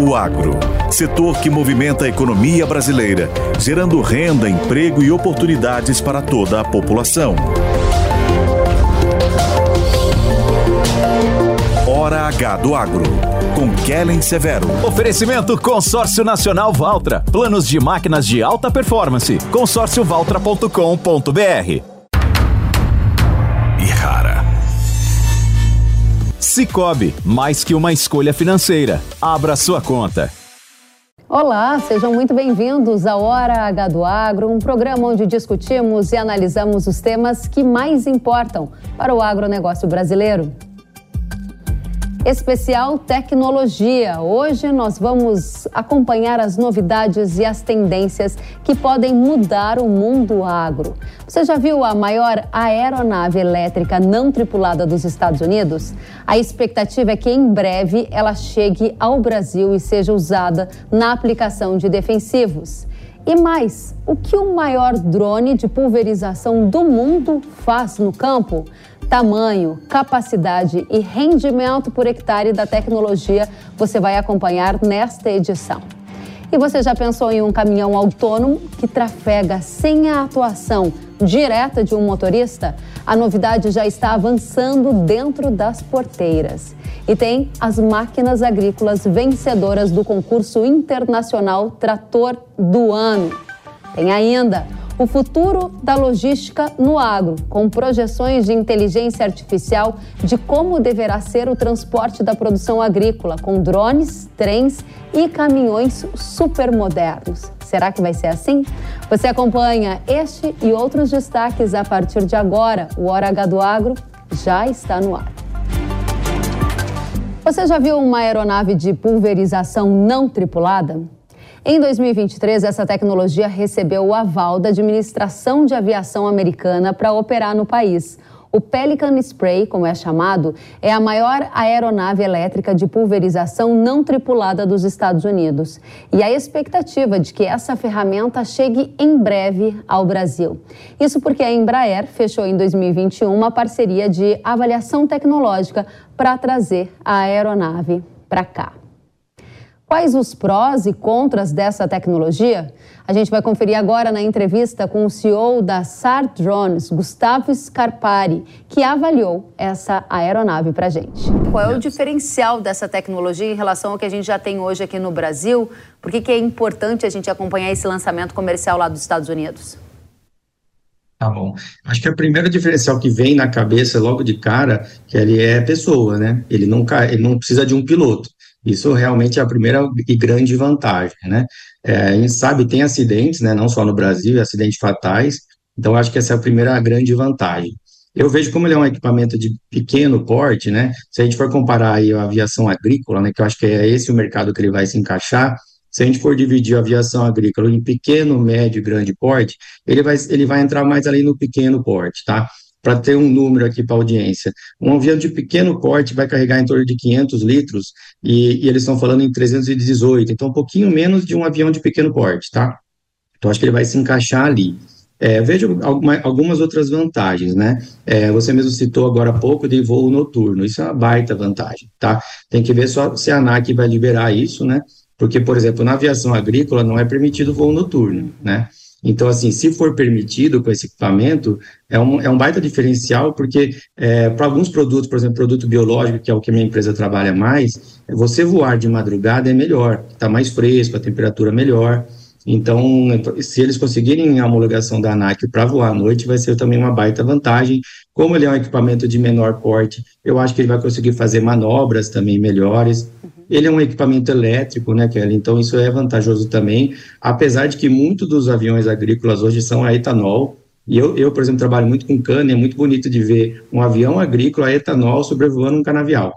O agro, setor que movimenta a economia brasileira, gerando renda, emprego e oportunidades para toda a população. Hora H do Agro, com Kellen Severo. Oferecimento Consórcio Nacional Valtra. Planos de máquinas de alta performance. consórciovaltra.com.br. Cicobi, mais que uma escolha financeira. Abra sua conta. Olá, sejam muito bem-vindos ao Hora H do Agro, um programa onde discutimos e analisamos os temas que mais importam para o agronegócio brasileiro. Especial Tecnologia. Hoje nós vamos acompanhar as novidades e as tendências que podem mudar o mundo agro. Você já viu a maior aeronave elétrica não tripulada dos Estados Unidos? A expectativa é que em breve ela chegue ao Brasil e seja usada na aplicação de defensivos. E mais, o que o maior drone de pulverização do mundo faz no campo? tamanho, capacidade e rendimento por hectare da tecnologia você vai acompanhar nesta edição. E você já pensou em um caminhão autônomo que trafega sem a atuação direta de um motorista? A novidade já está avançando dentro das porteiras. E tem as máquinas agrícolas vencedoras do concurso internacional Trator do Ano. Tem ainda o futuro da logística no agro, com projeções de inteligência artificial de como deverá ser o transporte da produção agrícola, com drones, trens e caminhões supermodernos. Será que vai ser assim? Você acompanha este e outros destaques a partir de agora. O Hora H do Agro já está no ar. Você já viu uma aeronave de pulverização não tripulada? Em 2023, essa tecnologia recebeu o aval da Administração de Aviação Americana para operar no país. O Pelican Spray, como é chamado, é a maior aeronave elétrica de pulverização não tripulada dos Estados Unidos. E a expectativa de que essa ferramenta chegue em breve ao Brasil. Isso porque a Embraer fechou em 2021 uma parceria de avaliação tecnológica para trazer a aeronave para cá. Quais os prós e contras dessa tecnologia? A gente vai conferir agora na entrevista com o CEO da SAR Drones, Gustavo Scarpari, que avaliou essa aeronave para a gente. Qual é o diferencial dessa tecnologia em relação ao que a gente já tem hoje aqui no Brasil? Por que, que é importante a gente acompanhar esse lançamento comercial lá dos Estados Unidos? Tá bom. Acho que o primeiro diferencial que vem na cabeça logo de cara que ele é pessoa, né? Ele não, ele não precisa de um piloto. Isso realmente é a primeira e grande vantagem, né? É, a gente sabe, tem acidentes, né, não só no Brasil, acidentes fatais, então acho que essa é a primeira grande vantagem. Eu vejo como ele é um equipamento de pequeno porte, né, se a gente for comparar aí a aviação agrícola, né, que eu acho que é esse o mercado que ele vai se encaixar, se a gente for dividir a aviação agrícola em pequeno, médio e grande porte, ele vai, ele vai entrar mais ali no pequeno porte, tá? Para ter um número aqui para a audiência. Um avião de pequeno porte vai carregar em torno de 500 litros e, e, eles estão falando em 318, então um pouquinho menos de um avião de pequeno porte, tá? Então acho que ele vai se encaixar ali. É, vejo alguma, algumas outras vantagens, né? É, você mesmo citou agora há pouco de voo noturno, isso é uma baita vantagem, tá? Tem que ver só se a ANAC vai liberar isso, né? Porque, por exemplo, na aviação agrícola não é permitido voo noturno, né? Então, assim, se for permitido com esse equipamento, é um, é um baita diferencial, porque é, para alguns produtos, por exemplo, produto biológico, que é o que minha empresa trabalha mais, você voar de madrugada é melhor, está mais fresco, a temperatura melhor. Então, se eles conseguirem a homologação da ANAC para voar à noite, vai ser também uma baita vantagem. Como ele é um equipamento de menor porte, eu acho que ele vai conseguir fazer manobras também melhores. Ele é um equipamento elétrico, né, Kelly? Então isso é vantajoso também, apesar de que muitos dos aviões agrícolas hoje são a etanol. E eu, eu, por exemplo, trabalho muito com cana, é muito bonito de ver um avião agrícola a etanol sobrevoando um canavial.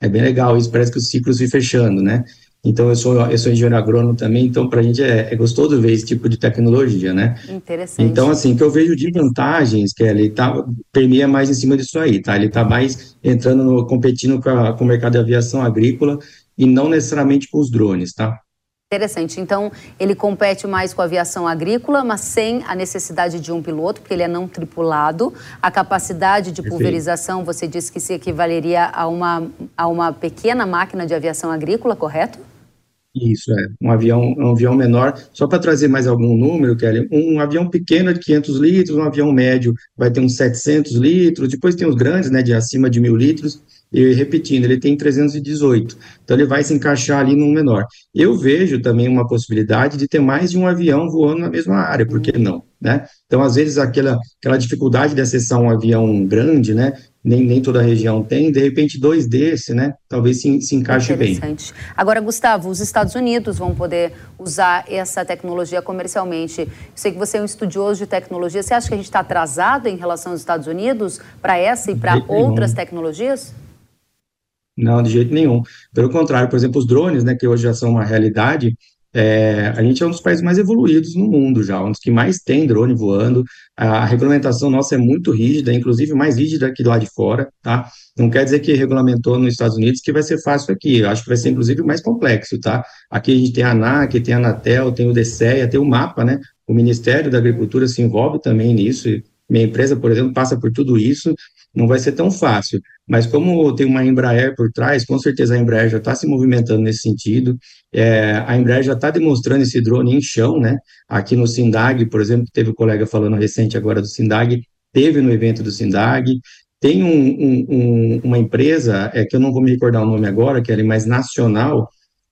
É bem legal, isso parece que os ciclos se fechando, né? Então, eu sou, eu sou engenheiro agrônomo também, então, para a gente é, é, gostoso ver esse tipo de tecnologia, né? Interessante. Então, assim, o que eu vejo de vantagens, que ele tá, permeia mais em cima disso aí, tá? Ele está mais entrando, no, competindo com, a, com o mercado de aviação agrícola e não necessariamente com os drones, tá? Interessante. Então, ele compete mais com a aviação agrícola, mas sem a necessidade de um piloto, porque ele é não tripulado. A capacidade de pulverização, você disse que se equivaleria a uma, a uma pequena máquina de aviação agrícola, correto? Isso, é. Um avião, um avião menor. Só para trazer mais algum número, Kelly, um avião pequeno é de 500 litros, um avião médio vai ter uns 700 litros, depois tem os grandes, né, de acima de mil litros, e repetindo, ele tem 318, então ele vai se encaixar ali num menor. Eu vejo também uma possibilidade de ter mais de um avião voando na mesma área, por que não, né? Então, às vezes, aquela, aquela dificuldade de acessar um avião grande, né, nem, nem toda a região tem, de repente dois desse, né, talvez se, se encaixe bem. Agora, Gustavo, os Estados Unidos vão poder usar essa tecnologia comercialmente. Eu sei que você é um estudioso de tecnologia, você acha que a gente está atrasado em relação aos Estados Unidos para essa e para outras nenhum. tecnologias? Não, de jeito nenhum. Pelo contrário, por exemplo, os drones, né, que hoje já são uma realidade, é, a gente é um dos países mais evoluídos no mundo já, um dos que mais tem drone voando. A regulamentação nossa é muito rígida, inclusive mais rígida que lá de fora, tá? Não quer dizer que regulamentou nos Estados Unidos que vai ser fácil aqui. Eu acho que vai ser, inclusive, mais complexo, tá? Aqui a gente tem a ANAC, tem a Anatel, tem o DCEA, tem o MAPA, né? O Ministério da Agricultura se envolve também nisso. Minha empresa, por exemplo, passa por tudo isso não vai ser tão fácil. Mas como tem uma Embraer por trás, com certeza a Embraer já está se movimentando nesse sentido. É, a Embraer já está demonstrando esse drone em chão, né? Aqui no Sindag, por exemplo, teve um colega falando recente agora do Sindag, teve no evento do Sindag. Tem um, um, um, uma empresa, é que eu não vou me recordar o nome agora, que é mais nacional,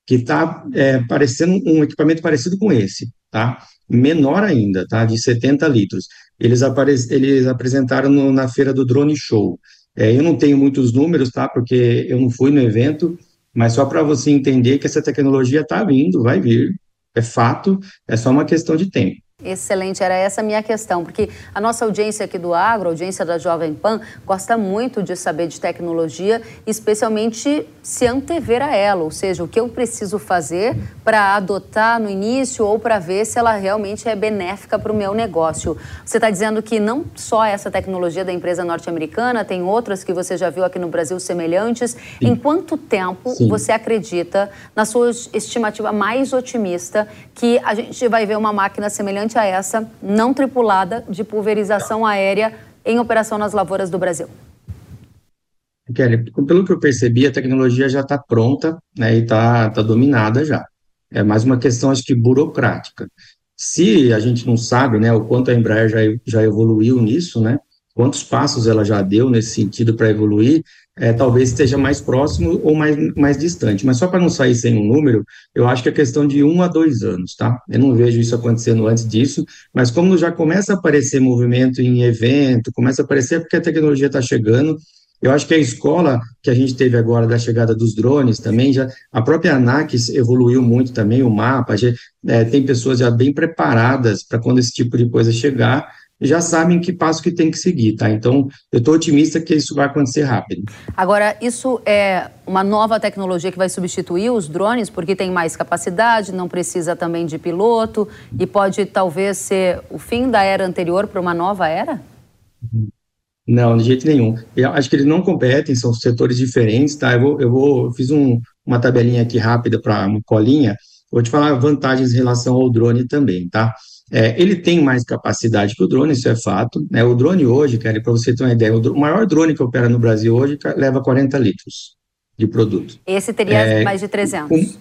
que está é, parecendo um equipamento parecido com esse, tá? Menor ainda, tá? De 70 litros eles, eles apresentaram no, na feira do Drone Show. É, eu não tenho muitos números, tá? Porque eu não fui no evento, mas só para você entender que essa tecnologia está vindo, vai vir, é fato, é só uma questão de tempo. Excelente, era essa a minha questão, porque a nossa audiência aqui do Agro, a audiência da Jovem Pan, gosta muito de saber de tecnologia, especialmente se antever a ela, ou seja, o que eu preciso fazer para adotar no início ou para ver se ela realmente é benéfica para o meu negócio. Você está dizendo que não só essa tecnologia da empresa norte-americana, tem outras que você já viu aqui no Brasil semelhantes. Sim. Em quanto tempo Sim. você acredita, na sua estimativa mais otimista, que a gente vai ver uma máquina semelhante semelhante a essa, não tripulada, de pulverização aérea em operação nas lavouras do Brasil? Kelly, pelo que eu percebi, a tecnologia já está pronta né, e está tá dominada já. É mais uma questão, acho que, burocrática. Se a gente não sabe né, o quanto a Embraer já, já evoluiu nisso, né, quantos passos ela já deu nesse sentido para evoluir, é, talvez esteja mais próximo ou mais, mais distante. Mas só para não sair sem um número, eu acho que é questão de um a dois anos, tá? Eu não vejo isso acontecendo antes disso, mas como já começa a aparecer movimento em evento, começa a aparecer porque a tecnologia está chegando, eu acho que a escola que a gente teve agora da chegada dos drones também, já a própria ANAC evoluiu muito também, o mapa, já, é, tem pessoas já bem preparadas para quando esse tipo de coisa chegar, já sabem que passo que tem que seguir, tá? Então, eu estou otimista que isso vai acontecer rápido. Agora, isso é uma nova tecnologia que vai substituir os drones, porque tem mais capacidade, não precisa também de piloto, e pode talvez ser o fim da era anterior para uma nova era? Não, de jeito nenhum. Eu acho que eles não competem, são setores diferentes, tá? Eu vou, eu vou eu fiz um, uma tabelinha aqui rápida para uma colinha, vou te falar vantagens em relação ao drone também, tá? É, ele tem mais capacidade que o drone, isso é fato. Né? O drone hoje, cara, para você ter uma ideia, o, maior drone que opera no Brasil hoje leva 40 litros de produto. Esse teria é, mais de 300. Com,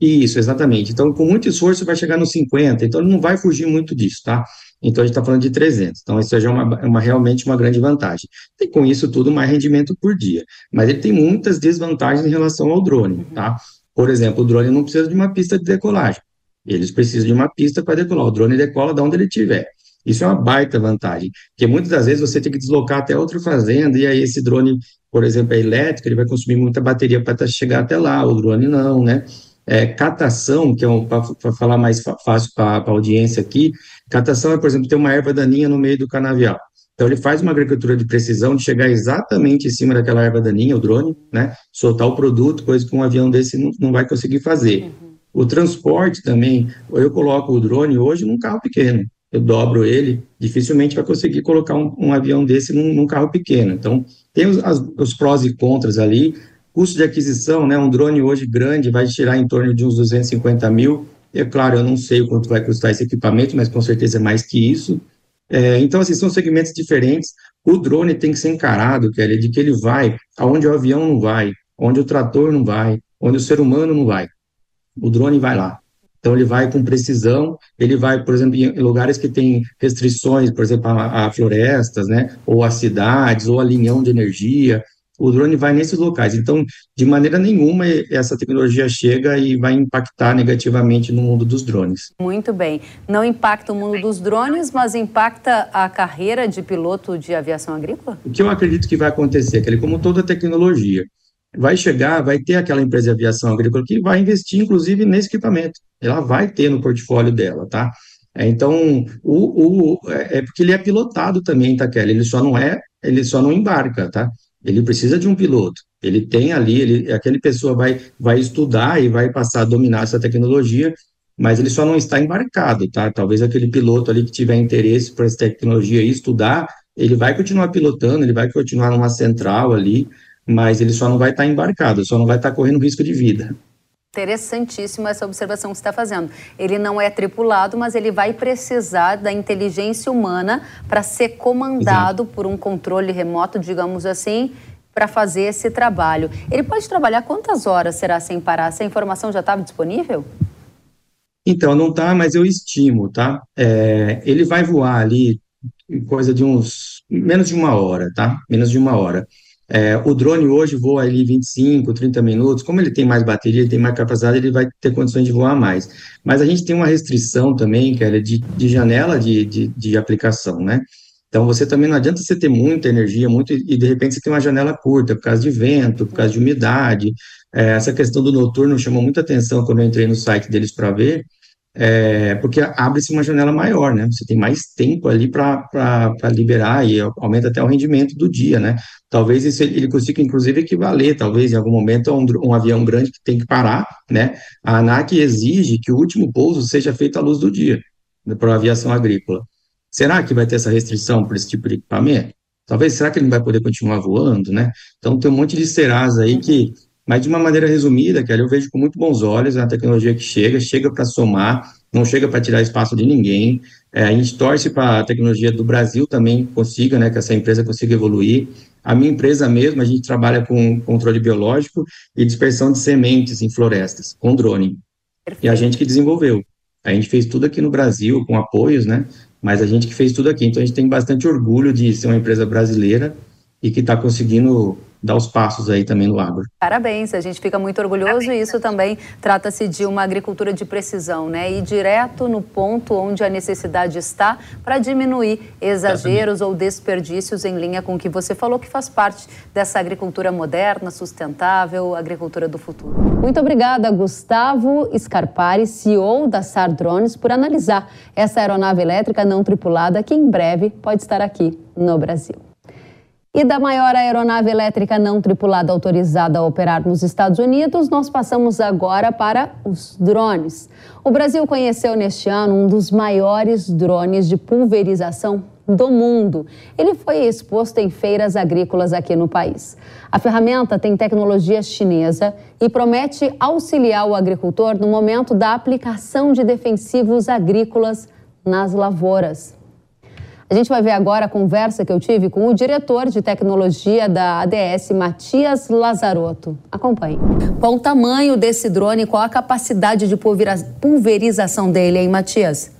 isso, exatamente. Então, com muito esforço, vai chegar nos 50, então ele não vai fugir muito disso, tá? Então, a gente está falando de 300. Então, isso já é uma, uma, realmente uma grande vantagem. Tem com isso tudo mais rendimento por dia. Mas ele tem muitas desvantagens em relação ao drone, tá? Por exemplo, o drone não precisa de uma pista de decolagem. Eles precisam de uma pista para decolar. O drone decola de onde ele estiver. Isso é uma baita vantagem, porque muitas das vezes você tem que deslocar até outra fazenda, e aí esse drone, por exemplo, é elétrico, ele vai consumir muita bateria para chegar até lá, o drone não, né? É, catação, que é um, para falar mais fácil para a audiência aqui, catação é, por exemplo, ter uma erva daninha no meio do canavial. Então, ele faz uma agricultura de precisão de chegar exatamente em cima daquela erva daninha, o drone, né? Soltar o produto, coisa que um avião desse não, não vai conseguir fazer. Uhum. O transporte também, eu coloco o drone hoje num carro pequeno, eu dobro ele, dificilmente vai conseguir colocar um, um avião desse num, num, carro pequeno. Então, tem os, as, os, prós e contras ali. custo de aquisição, né? Um drone hoje grande vai tirar em torno de uns 250 mil. É claro, eu não sei o quanto vai custar esse equipamento, mas com certeza é mais que isso. É, então, assim, são segmentos diferentes. O drone tem que ser encarado, Kelly, de que ele vai aonde o avião não vai, onde o trator não vai, onde o ser humano não vai. O drone vai lá. Então, ele vai com precisão, ele vai, por exemplo, em lugares que tem restrições, por exemplo, a, a florestas, né, ou a cidades, ou a linhão de energia, o drone vai nesses locais. Então, de maneira nenhuma, essa tecnologia chega e vai impactar negativamente no mundo dos drones. Muito bem. Não impacta o mundo dos drones, mas impacta a carreira de piloto de aviação agrícola? O que eu acredito que vai acontecer, que como toda tecnologia, vai chegar, vai ter aquela empresa de aviação agrícola que vai investir, inclusive, nesse equipamento. Ela vai ter no portfólio dela, tá? É, então, o, o, é, é porque ele é pilotado também, tá, Kelly? Ele só não é, ele só não embarca, tá? ele precisa de um piloto. Ele tem ali, ele, aquele pessoa vai, vai estudar e vai passar a dominar essa tecnologia, mas ele só não está embarcado, tá? Talvez aquele piloto ali que tiver interesse por essa tecnologia e estudar, ele vai continuar pilotando, ele vai continuar numa central ali, mas ele só não vai estar embarcado, só não vai estar correndo risco de vida. Interessantíssima essa observação que você está fazendo. Ele não é tripulado, mas ele vai precisar da inteligência humana para ser comandado Exato. por um controle remoto, digamos assim, para fazer esse trabalho. Ele pode trabalhar quantas horas será sem parar? Essa informação já estava disponível? Então, não está, mas eu estimo, tá? É, ele vai voar ali coisa de uns menos de uma hora, tá? Menos de uma hora. É, o drone hoje voa ali 25, 30 minutos, como ele tem mais bateria, ele tem mais capacidade, ele vai ter condições de voar mais. Mas a gente tem uma restrição também, que é de, de janela de, de, de, aplicação, né? Então, você também não adianta você ter muita energia, muito, e de repente você tem uma janela curta, por causa de vento, por causa de umidade. É, essa questão do noturno chamou muita atenção quando eu entrei no site deles para ver, é, porque abre-se uma janela maior, né? Você tem mais tempo ali para liberar e aumenta até o rendimento do dia, né? Talvez isso ele consiga, inclusive, equivaler, talvez, em algum momento, a um, um avião grande que tem que parar, né? A ANAC exige que o último pouso seja feito à luz do dia, né, para a aviação agrícola. Será que vai ter essa restrição para esse tipo de equipamento? Talvez, será que ele não vai poder continuar voando, né? Então, tem um monte de serás aí que mas, de uma maneira resumida, Kelly, eu vejo com muito bons olhos a tecnologia que chega, chega para somar, não chega para tirar espaço de ninguém. É, a gente torce para a tecnologia do Brasil também consiga, né, que essa empresa consiga evoluir. A minha empresa mesmo, a gente trabalha com controle biológico e dispersão de sementes em florestas, com drone. E a gente que desenvolveu. A gente fez tudo aqui no Brasil, com apoios, né? Mas a gente que fez tudo aqui. Então, a gente tem bastante orgulho de ser uma empresa brasileira e que está conseguindo dar os passos aí também no agro. Parabéns, a gente fica muito orgulhoso e isso também trata-se de uma agricultura de precisão, né? E direto no ponto onde a necessidade está para diminuir exageros ou desperdícios em linha com o que você falou, que faz parte dessa agricultura moderna, sustentável, agricultura do futuro. Muito obrigada, Gustavo Scarpari, CEO da SAR Drones, por analisar essa aeronave elétrica não tripulada que em breve pode estar aqui no Brasil. E da maior aeronave elétrica não tripulada autorizada a operar nos Estados Unidos, nós passamos agora para os drones. O Brasil conheceu neste ano um dos maiores drones de pulverização do mundo. Ele foi exposto em feiras agrícolas aqui no país. A ferramenta tem tecnologia chinesa e promete auxiliar o agricultor no momento da aplicação de defensivos agrícolas nas lavouras. A gente vai ver agora a conversa que eu tive com o diretor de tecnologia da ADS, Matias Lazarotto. Acompanhe. Qual o tamanho desse drone? Qual a capacidade de pulverização dele, hein, Matias?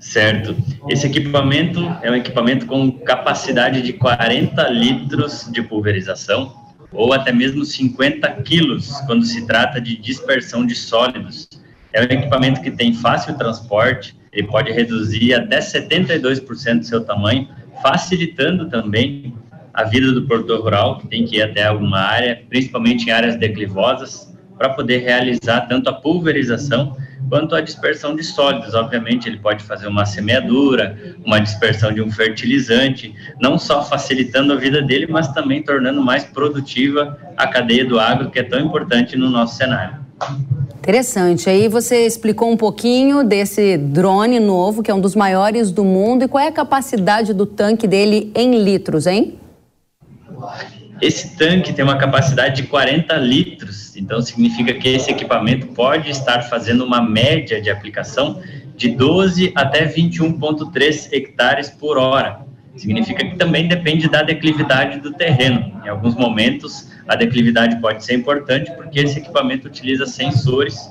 Certo. Esse equipamento é um equipamento com capacidade de 40 litros de pulverização ou até mesmo 50 quilos quando se trata de dispersão de sólidos. É um equipamento que tem fácil transporte, ele pode reduzir até 72% do seu tamanho, facilitando também a vida do produtor rural, que tem que ir até alguma área, principalmente em áreas declivosas, para poder realizar tanto a pulverização quanto a dispersão de sólidos. Obviamente, ele pode fazer uma semeadura, uma dispersão de um fertilizante, não só facilitando a vida dele, mas também tornando mais produtiva a cadeia do agro, que é tão importante no nosso cenário. Interessante. Aí você explicou um pouquinho desse drone novo, que é um dos maiores do mundo, e qual é a capacidade do tanque dele em litros, hein? Esse tanque tem uma capacidade de 40 litros, então significa que esse equipamento pode estar fazendo uma média de aplicação de 12 até 21,3 hectares por hora. Significa que também depende da declividade do terreno. Em alguns momentos, a declividade pode ser importante porque esse equipamento utiliza sensores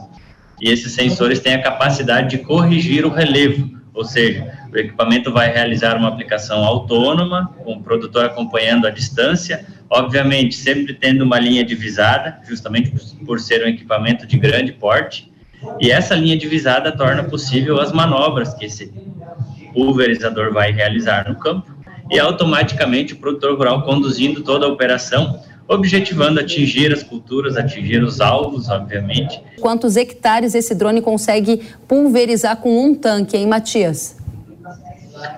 e esses sensores têm a capacidade de corrigir o relevo, ou seja, o equipamento vai realizar uma aplicação autônoma, com o produtor acompanhando a distância, obviamente sempre tendo uma linha divisada, justamente por ser um equipamento de grande porte, e essa linha divisada torna possível as manobras que esse pulverizador vai realizar no campo, e automaticamente o produtor rural conduzindo toda a operação objetivando atingir as culturas, atingir os alvos, obviamente. Quantos hectares esse drone consegue pulverizar com um tanque, hein, Matias?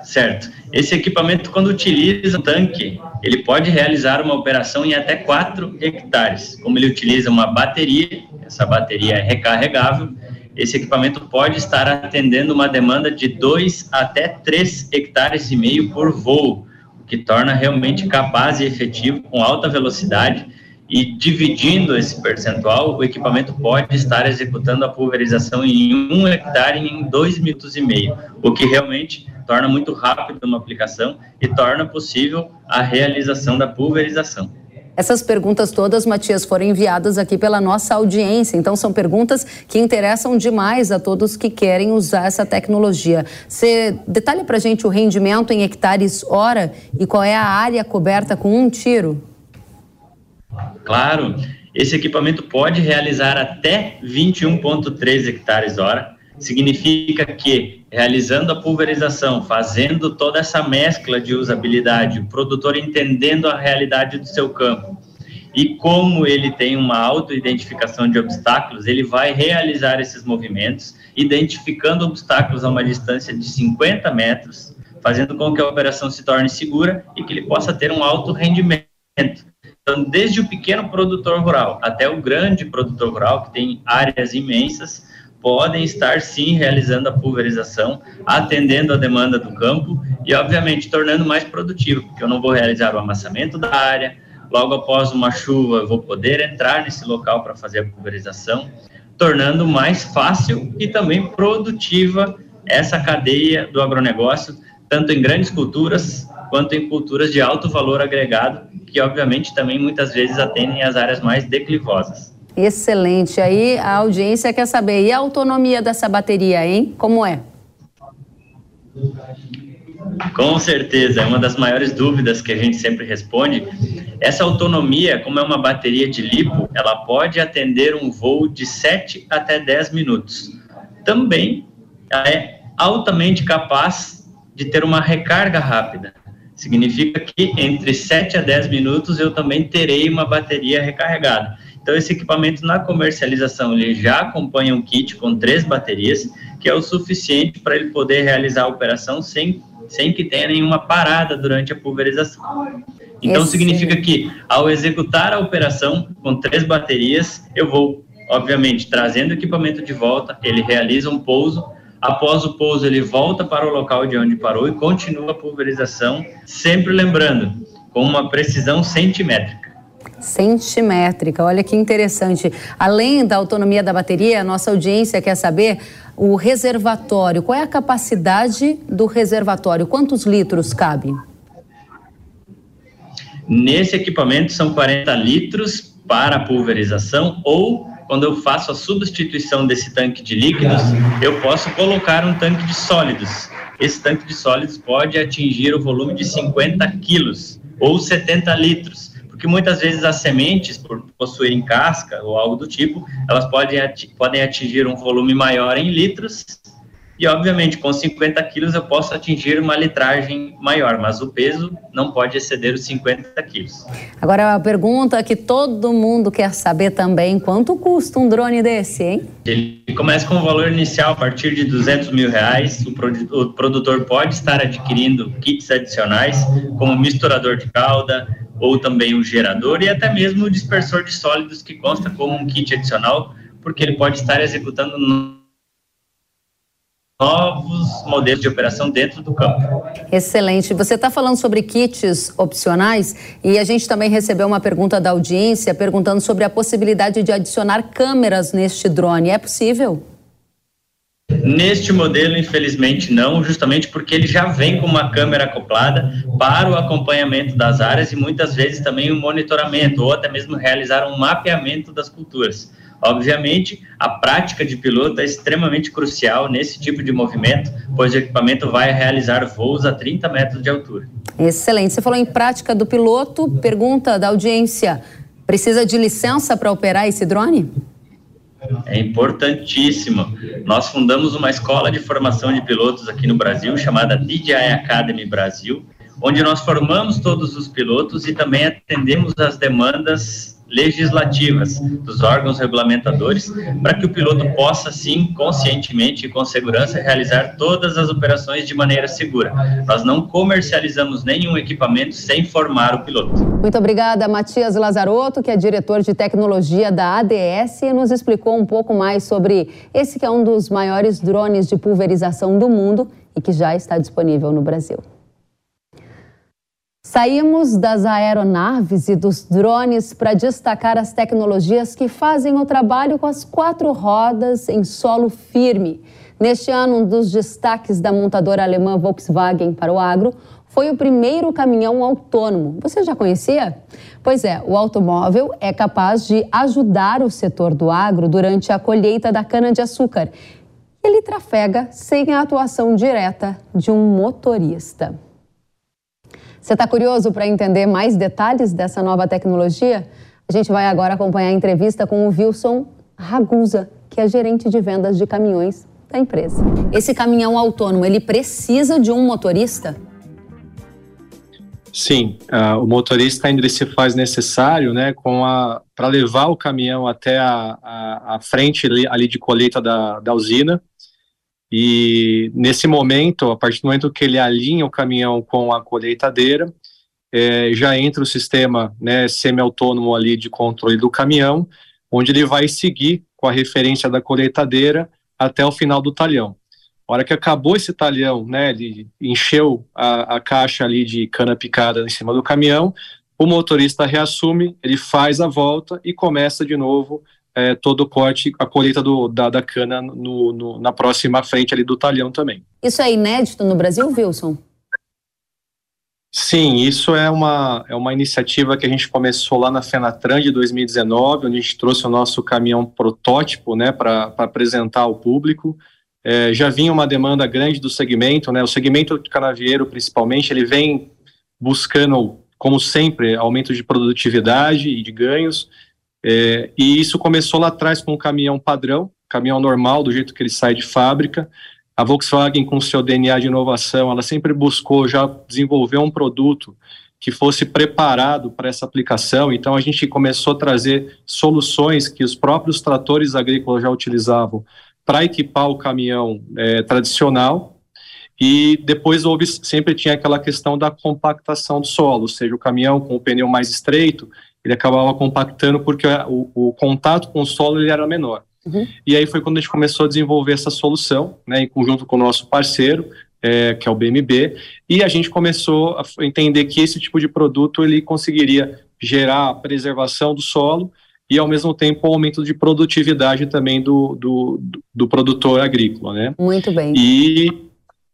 Certo. Esse equipamento, quando utiliza um tanque, ele pode realizar uma operação em até 4 hectares. Como ele utiliza uma bateria, essa bateria é recarregável, esse equipamento pode estar atendendo uma demanda de 2 até 3 hectares e meio por voo que torna realmente capaz e efetivo com alta velocidade e dividindo esse percentual, o equipamento pode estar executando a pulverização em um hectare em dois minutos e meio, o que realmente torna muito rápido uma aplicação e torna possível a realização da pulverização. Essas perguntas todas, Matias, foram enviadas aqui pela nossa audiência. Então, são perguntas que interessam demais a todos que querem usar essa tecnologia. Você detalha para gente o rendimento em hectares hora e qual é a área coberta com um tiro? Claro, esse equipamento pode realizar até 21,3 hectares hora. Significa que, realizando a pulverização, fazendo toda essa mescla de usabilidade, o produtor entendendo a realidade do seu campo e como ele tem uma autoidentificação de obstáculos, ele vai realizar esses movimentos, identificando obstáculos a uma distância de 50 metros, fazendo com que a operação se torne segura e que ele possa ter um alto rendimento. Então, desde o pequeno produtor rural até o grande produtor rural, que tem áreas imensas, podem estar sim realizando a pulverização, atendendo a demanda do campo e, obviamente, tornando mais produtivo, porque eu não vou realizar o amassamento da área, logo após uma chuva eu vou poder entrar nesse local para fazer a pulverização, tornando mais fácil e também produtiva essa cadeia do agronegócio, tanto em grandes culturas quanto em culturas de alto valor agregado, que obviamente também muitas vezes atendem às áreas mais declivosas. Excelente. Aí a audiência quer saber, e a autonomia dessa bateria, hein? Como é? Com certeza, é uma das maiores dúvidas que a gente sempre responde. Essa autonomia, como é uma bateria de lipo, ela pode atender um voo de 7 até 10 minutos. Também é altamente capaz de ter uma recarga rápida. Significa que entre 7 a 10 minutos eu também terei uma bateria recarregada. Então, esse equipamento na comercialização, ele já acompanha um kit com três baterias, que é o suficiente para ele poder realizar a operação sem, sem que tenha nenhuma parada durante a pulverização. Então, Esse... significa que, ao executar a operação com três baterias, eu vou, obviamente, trazendo o equipamento de volta, ele realiza um pouso, Após o pouso, ele volta para o local de onde parou e continua a pulverização, sempre lembrando, com uma precisão centimétrica centimétrica. Olha que interessante. Além da autonomia da bateria, a nossa audiência quer saber o reservatório. Qual é a capacidade do reservatório? Quantos litros cabe? Nesse equipamento são 40 litros para pulverização ou quando eu faço a substituição desse tanque de líquidos, eu posso colocar um tanque de sólidos. Esse tanque de sólidos pode atingir o volume de 50 quilos ou 70 litros porque muitas vezes as sementes, por possuírem casca ou algo do tipo, elas podem, podem atingir um volume maior em litros, e obviamente com 50 quilos eu posso atingir uma litragem maior, mas o peso não pode exceder os 50 quilos. Agora a pergunta que todo mundo quer saber também, quanto custa um drone desse, hein? Ele começa com um valor inicial a partir de 200 mil reais, o, o produtor pode estar adquirindo kits adicionais, como misturador de calda, ou também o gerador e até mesmo o dispersor de sólidos que consta como um kit adicional, porque ele pode estar executando novos modelos de operação dentro do campo. Excelente. Você está falando sobre kits opcionais e a gente também recebeu uma pergunta da audiência perguntando sobre a possibilidade de adicionar câmeras neste drone. É possível? Neste modelo, infelizmente, não, justamente porque ele já vem com uma câmera acoplada para o acompanhamento das áreas e muitas vezes também o monitoramento ou até mesmo realizar um mapeamento das culturas. Obviamente, a prática de piloto é extremamente crucial nesse tipo de movimento, pois o equipamento vai realizar voos a 30 metros de altura. Excelente. Você falou em prática do piloto. Pergunta da audiência: precisa de licença para operar esse drone? É importantíssimo. Nós fundamos uma escola de formação de pilotos aqui no Brasil, chamada DJI Academy Brasil, onde nós formamos todos os pilotos e também atendemos as demandas legislativas dos órgãos regulamentadores para que o piloto possa, sim, conscientemente e com segurança, realizar todas as operações de maneira segura. Nós não comercializamos nenhum equipamento sem formar o piloto. Muito obrigada, Matias Lazarotto, que é diretor de tecnologia da ADS e nos explicou um pouco mais sobre esse que é um dos maiores drones de pulverização do mundo e que já está disponível no Brasil. Saímos das aeronaves e dos drones para destacar as tecnologias que fazem o trabalho com as quatro rodas em solo firme. Neste ano, um dos destaques da montadora alemã Volkswagen para o agro foi o primeiro caminhão autônomo. Você já conhecia? Pois é, o automóvel é capaz de ajudar o setor do agro durante a colheita da cana-de-açúcar. Ele trafega sem a atuação direta de um motorista. Você está curioso para entender mais detalhes dessa nova tecnologia? A gente vai agora acompanhar a entrevista com o Wilson Ragusa, que é gerente de vendas de caminhões da empresa. Esse caminhão autônomo, ele precisa de um motorista? Sim, uh, o motorista ainda se faz necessário, né, para levar o caminhão até a, a, a frente ali, ali, de colheita da, da usina e nesse momento, a partir do momento que ele alinha o caminhão com a colheitadeira, é, já entra o sistema né, semi-autônomo ali de controle do caminhão, onde ele vai seguir com a referência da colheitadeira até o final do talhão. A hora que acabou esse talhão, né, ele encheu a, a caixa ali de cana picada em cima do caminhão, o motorista reassume, ele faz a volta e começa de novo é, todo o corte, a colheita do, da, da cana no, no, na próxima frente ali do talhão também. Isso é inédito no Brasil, Wilson? Sim, isso é uma, é uma iniciativa que a gente começou lá na Fenatran de 2019, onde a gente trouxe o nosso caminhão protótipo né, para apresentar ao público. É, já vinha uma demanda grande do segmento, né, o segmento canavieiro principalmente, ele vem buscando, como sempre, aumento de produtividade e de ganhos, é, e isso começou lá atrás com um caminhão padrão, caminhão normal, do jeito que ele sai de fábrica. A Volkswagen, com seu DNA de inovação, ela sempre buscou já desenvolver um produto que fosse preparado para essa aplicação. Então, a gente começou a trazer soluções que os próprios tratores agrícolas já utilizavam para equipar o caminhão é, tradicional. E depois houve sempre tinha aquela questão da compactação do solo, ou seja, o caminhão com o pneu mais estreito, ele acabava compactando porque o, o contato com o solo ele era menor. Uhum. E aí foi quando a gente começou a desenvolver essa solução, né, em conjunto com o nosso parceiro, é, que é o BMB, e a gente começou a entender que esse tipo de produto ele conseguiria gerar a preservação do solo e ao mesmo tempo o aumento de produtividade também do, do, do produtor agrícola, né? Muito bem. E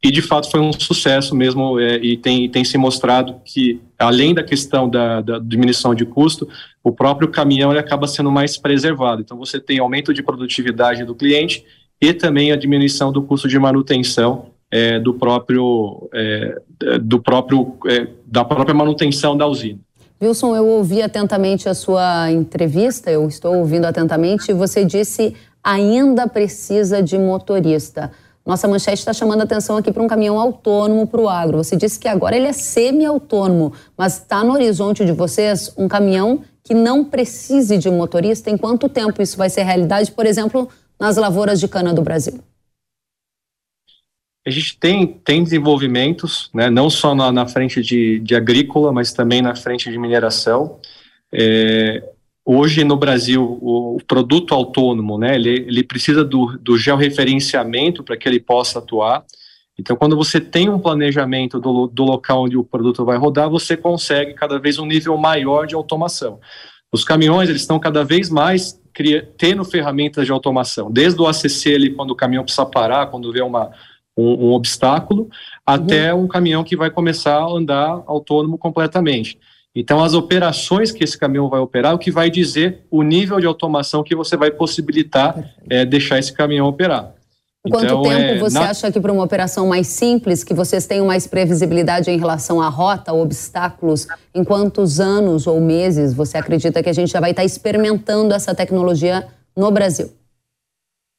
e de fato foi um sucesso mesmo é, e tem, tem se mostrado que além da questão da, da, diminuição de custo, o próprio caminhão ele acaba sendo mais preservado. Então você tem aumento de produtividade do cliente e também a diminuição do custo de manutenção é, do próprio é, do próprio é, da própria manutenção da usina. Wilson, eu ouvi atentamente a sua entrevista, eu estou ouvindo atentamente, e você disse ainda precisa de motorista. Nossa manchete está chamando a atenção aqui para um caminhão autônomo para o agro. Você disse que agora ele é semi-autônomo, mas está no horizonte de vocês um caminhão que não precise de motorista? Em quanto tempo isso vai ser realidade, por exemplo, nas lavouras de cana do Brasil? A gente tem, tem desenvolvimentos, né, não só na, na frente de, de agrícola, mas também na frente de mineração. É, hoje no Brasil o, produto autônomo, né, ele, ele precisa do, do georreferenciamento para que ele possa atuar. Então, quando você tem um planejamento do, do local onde o produto vai rodar, você consegue cada vez um nível maior de automação. Os caminhões eles estão cada vez mais cria, tendo ferramentas de automação, desde o ACC quando o caminhão precisa parar, quando vê uma, um, um obstáculo, uhum. até um caminhão que vai começar a andar autônomo completamente. Então, as operações que esse caminhão vai operar, o que vai dizer o nível de automação que você vai possibilitar é, deixar esse caminhão operar. Quanto então, tempo é, você na... acha que para uma operação mais simples, que vocês tenham mais previsibilidade em relação à rota, obstáculos, em quantos anos ou meses você acredita que a gente já vai estar experimentando essa tecnologia no Brasil?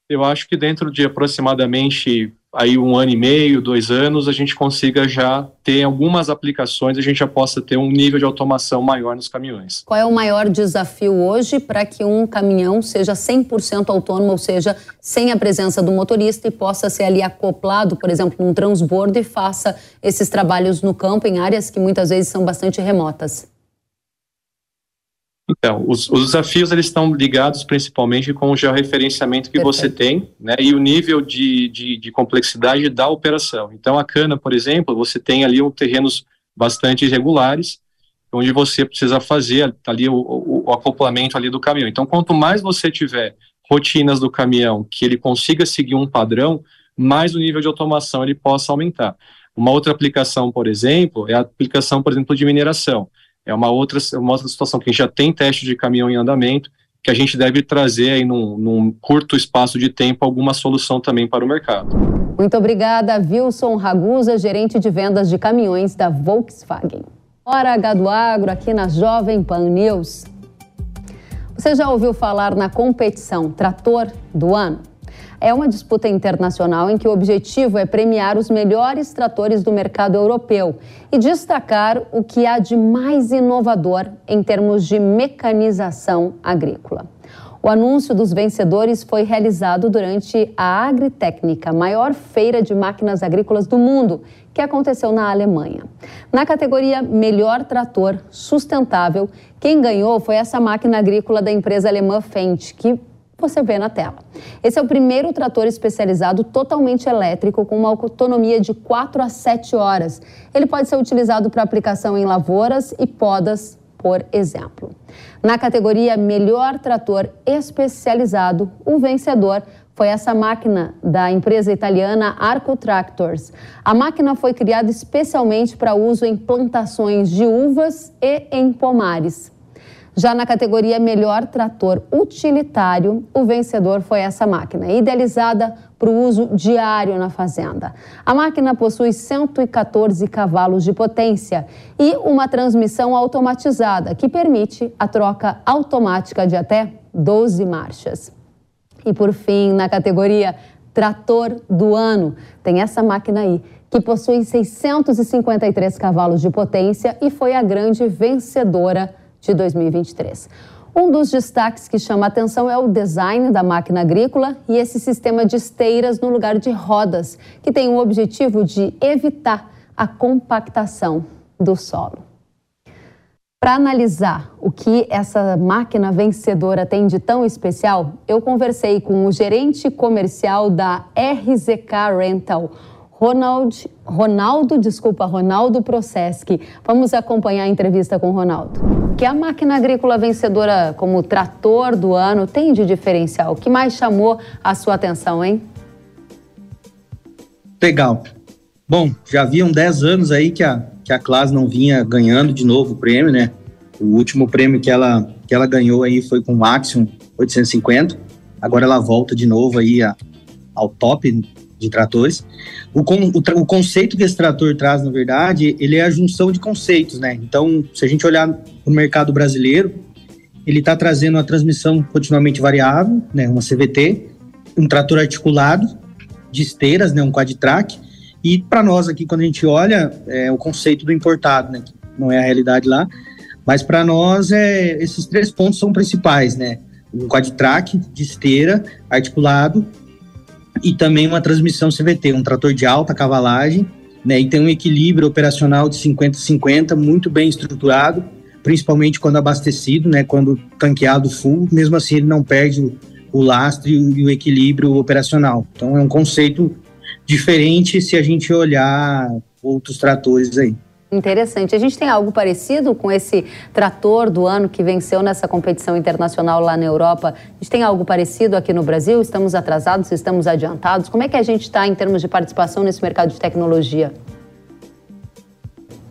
Eu acho que dentro de aproximadamente aí um ano e meio, dois anos, a gente consiga já ter algumas aplicações, a gente já possa ter um nível de automação maior nos caminhões. Qual é o maior desafio hoje para que um caminhão seja 100% autônomo, ou seja, sem a presença do motorista e possa ser ali acoplado, por exemplo, num transbordo e faça esses trabalhos no campo em áreas que muitas vezes são bastante remotas? Então, os, os, desafios eles estão ligados principalmente com o georreferenciamento que Perfeito. você tem né, e o nível de, de, de, complexidade da operação. Então, a cana, por exemplo, você tem ali um terrenos bastante irregulares, onde você precisa fazer ali o, o, o acoplamento ali do caminhão. Então, quanto mais você tiver rotinas do caminhão que ele consiga seguir um padrão, mais o nível de automação ele possa aumentar. Uma outra aplicação, por exemplo, é a aplicação, por exemplo, de mineração é uma outra, uma outra situação que a gente já tem teste de caminhão em andamento, que a gente deve trazer aí num, num curto espaço de tempo alguma solução também para o mercado. Muito obrigada, Wilson Ragusa, gerente de vendas de caminhões da Volkswagen. Hora H do Agro aqui na Jovem Pan News. Você já ouviu falar na competição Trator do Ano? É uma disputa internacional em que o objetivo é premiar os melhores tratores do mercado europeu e destacar o que há de mais inovador em termos de mecanização agrícola. O anúncio dos vencedores foi realizado durante a Agritécnica, maior feira de máquinas agrícolas do mundo, que aconteceu na Alemanha. Na categoria Melhor Trator Sustentável, quem ganhou foi essa máquina agrícola da empresa alemã Fendt, que você vê na tela. Esse é o primeiro trator especializado totalmente elétrico com uma autonomia de 4 a 7 horas. Ele pode ser utilizado para aplicação em lavouras e podas, por exemplo. Na categoria Melhor Trator Especializado, o vencedor foi essa máquina da empresa italiana Arco Tractors. A máquina foi criada especialmente para uso em plantações de uvas e em pomares. Já na categoria Melhor Trator Utilitário, o vencedor foi essa máquina, idealizada para o uso diário na fazenda. A máquina possui 114 cavalos de potência e uma transmissão automatizada que permite a troca automática de até 12 marchas. E por fim, na categoria Trator do Ano, tem essa máquina aí, que possui 653 cavalos de potência e foi a grande vencedora de 2023. Um dos destaques que chama a atenção é o design da máquina agrícola e esse sistema de esteiras no lugar de rodas, que tem o objetivo de evitar a compactação do solo. Para analisar o que essa máquina vencedora tem de tão especial, eu conversei com o gerente comercial da RZK Rental, Ronald, Ronaldo, desculpa, Ronaldo Proceski. Vamos acompanhar a entrevista com o Ronaldo. Que a máquina agrícola vencedora como trator do ano tem de diferencial? O que mais chamou a sua atenção, hein? Legal. Bom, já haviam 10 anos aí que a, que a Class não vinha ganhando de novo o prêmio, né? O último prêmio que ela, que ela ganhou aí foi com o Axion 850. Agora ela volta de novo aí a, ao top de tratores. O, con, o, o, conceito que esse trator traz, na verdade, ele é a junção de conceitos, né? Então, se a gente olhar no mercado brasileiro, ele está trazendo uma transmissão continuamente variável, né? Uma CVT, um trator articulado de esteiras, né? Um quad-track. E para nós aqui, quando a gente olha, é o conceito do importado, né? Que não é a realidade lá. Mas para nós, é, esses três pontos são principais, né? Um quad-track de esteira, articulado e também uma transmissão CVT, um trator de alta cavalagem, né, e tem um equilíbrio operacional de 50-50 muito bem estruturado, principalmente quando abastecido, né, quando tanqueado full, mesmo assim ele não perde o, o lastro e o, e o equilíbrio operacional. Então é um conceito diferente se a gente olhar outros tratores aí. Interessante. A gente tem algo parecido com esse trator do ano que venceu nessa competição internacional lá na Europa. A gente tem algo parecido aqui no Brasil? Estamos atrasados? Estamos adiantados? Como é que a gente está em termos de participação nesse mercado de tecnologia?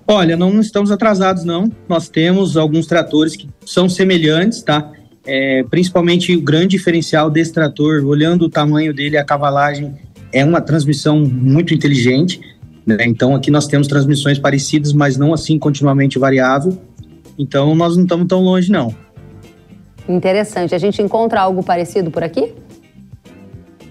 Olha, não estamos atrasados, não. Nós temos alguns tratores que são semelhantes, tá? É, principalmente o grande diferencial desse trator, olhando o tamanho dele, a cavalagem, é uma transmissão muito inteligente. Né? Então aqui nós temos transmissões parecidas, mas não assim continuamente variável. Então nós não estamos tão longe, não. Interessante. A gente encontra algo parecido por aqui?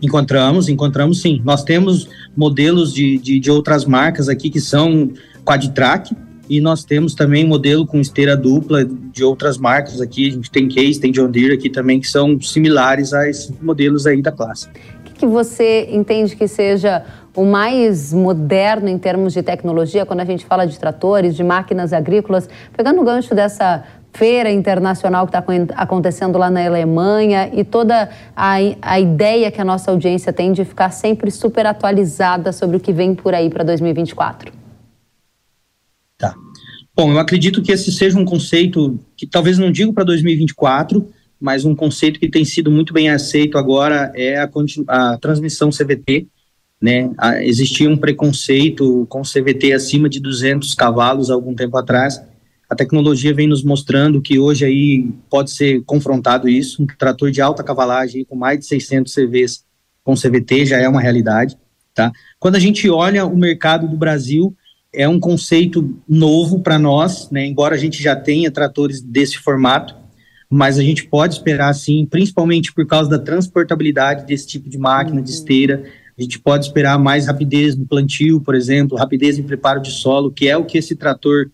Encontramos, encontramos sim. Nós temos modelos de, de, de outras marcas aqui que são quadtrack e nós temos também modelo com esteira dupla de outras marcas aqui. A gente tem Case, tem John Deere aqui também que são similares a esses modelos aí da classe. O que, que você entende que seja o mais moderno em termos de tecnologia, quando a gente fala de tratores, de máquinas agrícolas, pegando o gancho dessa feira internacional que está acontecendo lá na Alemanha e toda a, a ideia que a nossa audiência tem de ficar sempre super atualizada sobre o que vem por aí para 2024? Tá. Bom, eu acredito que esse seja um conceito que talvez não digo para 2024, mas um conceito que tem sido muito bem aceito agora é a, a transmissão CVT, né? Existia um preconceito com CVT acima de 200 cavalos algum tempo atrás. A tecnologia vem nos mostrando que hoje aí pode ser confrontado isso. Um trator de alta cavalagem com mais de 600 CVs com CVT já é uma realidade, tá? Quando a gente olha o mercado do Brasil, é um conceito novo para nós, né? Embora a gente já tenha tratores desse formato, mas a gente pode esperar sim, principalmente por causa da transportabilidade desse tipo de máquina de esteira, a gente pode esperar mais rapidez no plantio, por exemplo, rapidez em preparo de solo, que é o que esse trator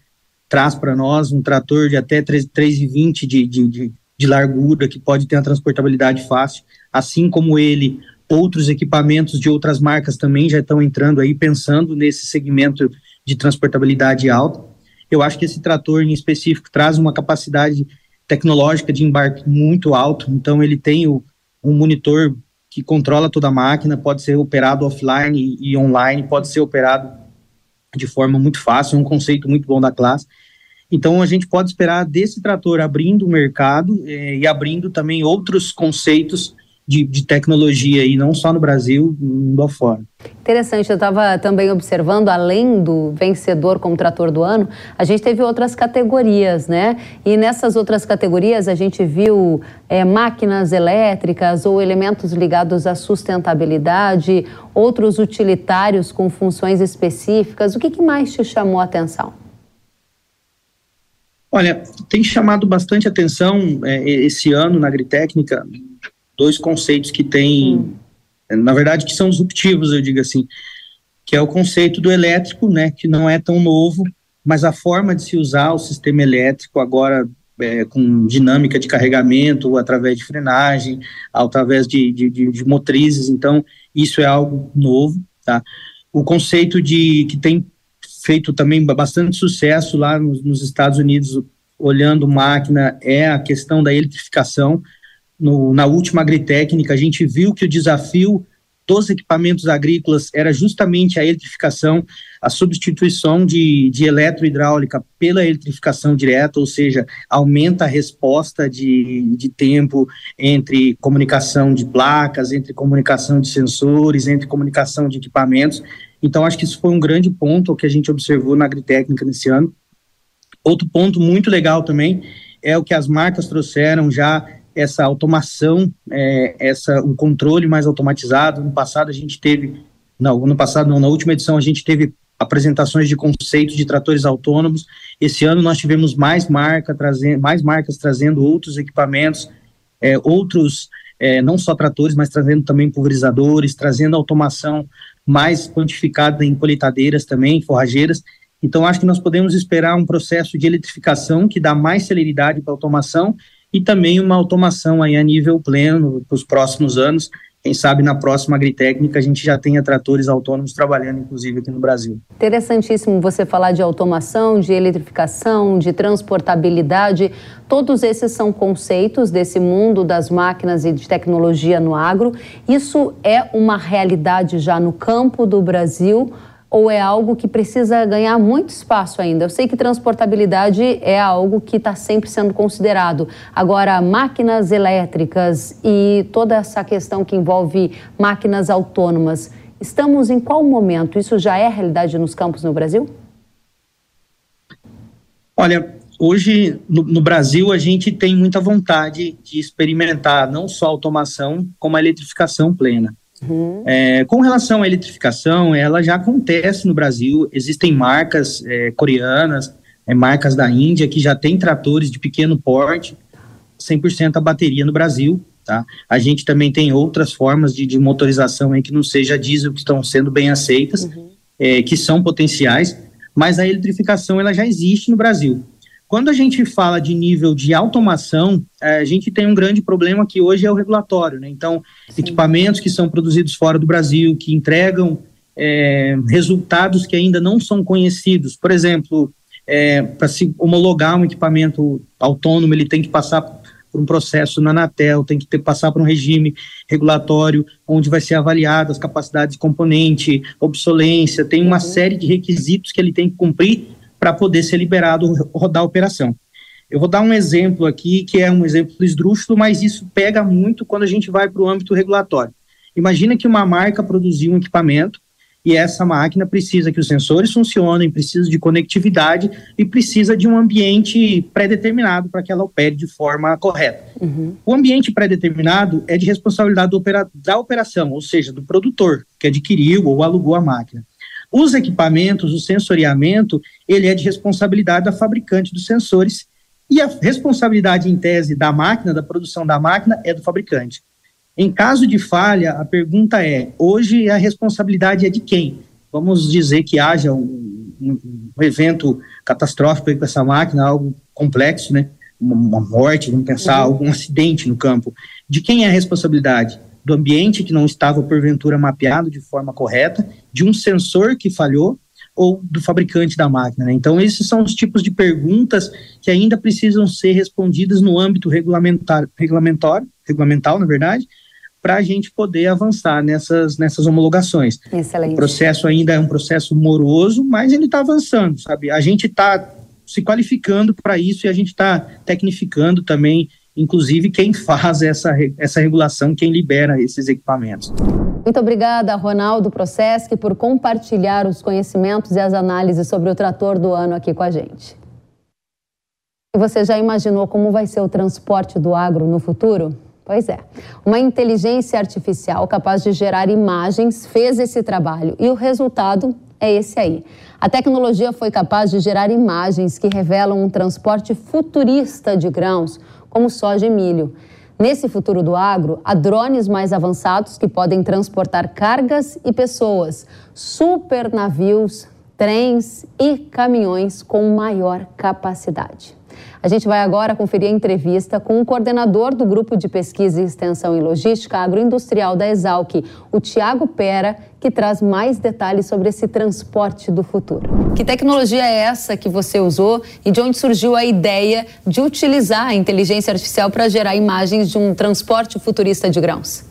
traz para nós, um trator de até 3,20 de, de, de, de largura, que pode ter uma transportabilidade fácil, assim como ele, outros equipamentos de outras marcas também já estão entrando aí, pensando nesse segmento de transportabilidade alta. Eu acho que esse trator em específico traz uma capacidade tecnológica de embarque muito alto, então ele tem o, um monitor que controla toda a máquina, pode ser operado offline e, online, pode ser operado de forma muito fácil, é um conceito muito bom da classe. Então a gente pode esperar desse trator abrindo o mercado eh, e abrindo também outros conceitos de, de tecnologia aí, não só no Brasil, no mundo afora. Interessante, eu estava também observando, além do vencedor como trator do ano, a gente teve outras categorias, né? E nessas outras categorias a gente viu é, máquinas elétricas ou elementos ligados à sustentabilidade, outros utilitários com funções específicas. O que, que mais te chamou a atenção? Olha, tem chamado bastante atenção é, esse ano na agritécnica dois conceitos que têm, hum. na verdade, que são disruptivos, eu digo assim, que é o conceito do elétrico, né, que não é tão novo, mas a forma de se usar o sistema elétrico agora é, com dinâmica de carregamento, através de frenagem, através de, de, de, de motrizes, então isso é algo novo, tá? O conceito de que tem feito também bastante sucesso lá nos, nos Estados Unidos, olhando máquina, é a questão da eletrificação, no, na última agritécnica, a gente viu que o desafio dos equipamentos agrícolas era justamente a eletrificação, a substituição de, de eletrohidráulica pela eletrificação direta, ou seja, aumenta a resposta de, de tempo entre comunicação de placas, entre comunicação de sensores, entre comunicação de equipamentos. Então, acho que isso foi um grande ponto que a gente observou na agritécnica nesse ano. Outro ponto muito legal também é o que as marcas trouxeram já essa automação, é, essa o controle mais automatizado. No passado a gente teve, não, no passado não, na última edição a gente teve apresentações de conceitos de tratores autônomos. Esse ano nós tivemos mais marca trazendo, mais marcas trazendo outros equipamentos, é, outros é, não só tratores, mas trazendo também pulverizadores, trazendo automação mais quantificada em colheitadeiras também, forrageiras. Então, acho que nós podemos esperar um processo de eletrificação que dá mais celeridade para a automação e também uma automação aí a nível pleno para os próximos anos, quem sabe na próxima agritécnica a gente já tenha tratores autônomos trabalhando, inclusive aqui no Brasil. Interessantíssimo você falar de automação, de eletrificação, de transportabilidade. Todos esses são conceitos desse mundo das máquinas e de tecnologia no agro. Isso é uma realidade já no campo do Brasil ou é algo que precisa ganhar muito espaço ainda? Eu sei que transportabilidade é algo que está sempre sendo considerado. Agora, máquinas elétricas e toda essa questão que envolve máquinas autônomas, estamos em qual momento? Isso já é realidade nos campos no Brasil? Olha, hoje no, no Brasil a gente tem muita vontade de experimentar não só automação, como a eletrificação plena. Uhum. É, com relação à eletrificação, ela já acontece no Brasil. Existem marcas é, coreanas, é, marcas da Índia que já tem tratores de pequeno porte, 100% a bateria no Brasil. Tá? A gente também tem outras formas de, de motorização aí que não seja diesel que estão sendo bem aceitas, uhum. É, que são potenciais, mas a eletrificação ela já existe no Brasil. Quando a gente fala de nível de automação, é, a gente tem um grande problema que hoje é o regulatório. Né? Então, Sim. equipamentos que são produzidos fora do Brasil, que entregam é, resultados que ainda não são conhecidos. Por exemplo, é, para se homologar um equipamento autônomo, ele tem que passar por um processo na Anatel, tem que ter, passar por um regime regulatório, onde vai ser avaliado as capacidades de componente, obsolência, tem uma uhum. série de requisitos que ele tem que cumprir para poder ser liberado rodar a operação. Eu vou dar um exemplo aqui, que é um exemplo esdrúxulo, mas isso pega muito quando a gente vai para o âmbito regulatório. Imagina que uma marca produziu um equipamento e essa máquina precisa que os sensores funcionem, precisa de conectividade e precisa de um ambiente pré-determinado para que ela opere de forma correta. Uhum. O ambiente pré-determinado é de responsabilidade opera da operação, ou seja, do produtor que adquiriu ou alugou a máquina. Os equipamentos, o sensoriamento, ele é de responsabilidade da fabricante dos sensores e a responsabilidade em tese da máquina, da produção da máquina, é do fabricante. Em caso de falha, a pergunta é: hoje a responsabilidade é de quem? Vamos dizer que haja um, um, um evento catastrófico com essa máquina, algo complexo, né? Uma morte, vamos pensar, uhum. algum acidente no campo. De quem é a responsabilidade? Do ambiente que não estava porventura mapeado de forma correta, de um sensor que falhou ou do fabricante da máquina. Né? Então, esses são os tipos de perguntas que ainda precisam ser respondidas no âmbito regulamentar, regulamentar, regulamental, na verdade, para a gente poder avançar nessas, nessas homologações. Excelente. O processo ainda é um processo moroso, mas ele está avançando, sabe? A gente está se qualificando para isso e a gente está tecnificando também inclusive quem faz essa, essa regulação, quem libera esses equipamentos. Muito obrigada, Ronaldo Procesc, por compartilhar os conhecimentos e as análises sobre o trator do ano aqui com a gente. E você já imaginou como vai ser o transporte do agro no futuro? Pois é. Uma inteligência artificial capaz de gerar imagens fez esse trabalho e o resultado é esse aí. A tecnologia foi capaz de gerar imagens que revelam um transporte futurista de grãos como soja e milho. Nesse futuro do agro, há drones mais avançados que podem transportar cargas e pessoas, super navios, trens e caminhões com maior capacidade. A gente vai agora conferir a entrevista com o coordenador do Grupo de Pesquisa e Extensão em Logística Agroindustrial da Exalc, o Tiago Pera, que traz mais detalhes sobre esse transporte do futuro. Que tecnologia é essa que você usou e de onde surgiu a ideia de utilizar a inteligência artificial para gerar imagens de um transporte futurista de grãos?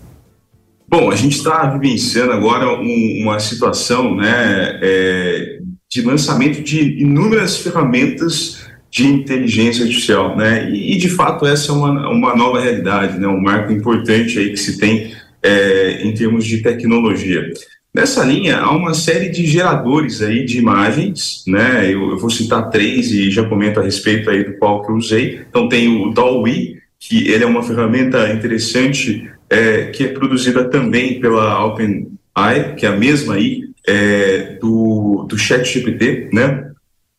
Bom, a gente está vivenciando agora um, uma situação né, é, de lançamento de inúmeras ferramentas de inteligência artificial, né? E, e, de fato essa é uma, uma nova realidade, né? Um marco importante aí que se tem é, em termos de tecnologia. Nessa linha há uma série de geradores aí de imagens, né? Eu, eu vou citar três e já comento a respeito aí do qual que eu usei. Então tem o DALL-E, que ele é uma ferramenta interessante é, que é produzida também pela OpenAI, que é a mesma aí é, do, do ChatGPT, né?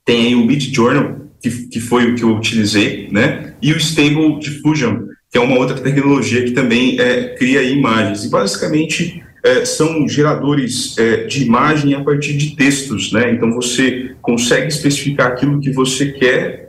Tem aí o Midjourney, que, que foi o que eu utilizei, né? E o Stable Diffusion, que é uma outra tecnologia que também é, cria imagens. E basicamente é, são geradores é, de imagem a partir de textos, né? Então você consegue especificar aquilo que você quer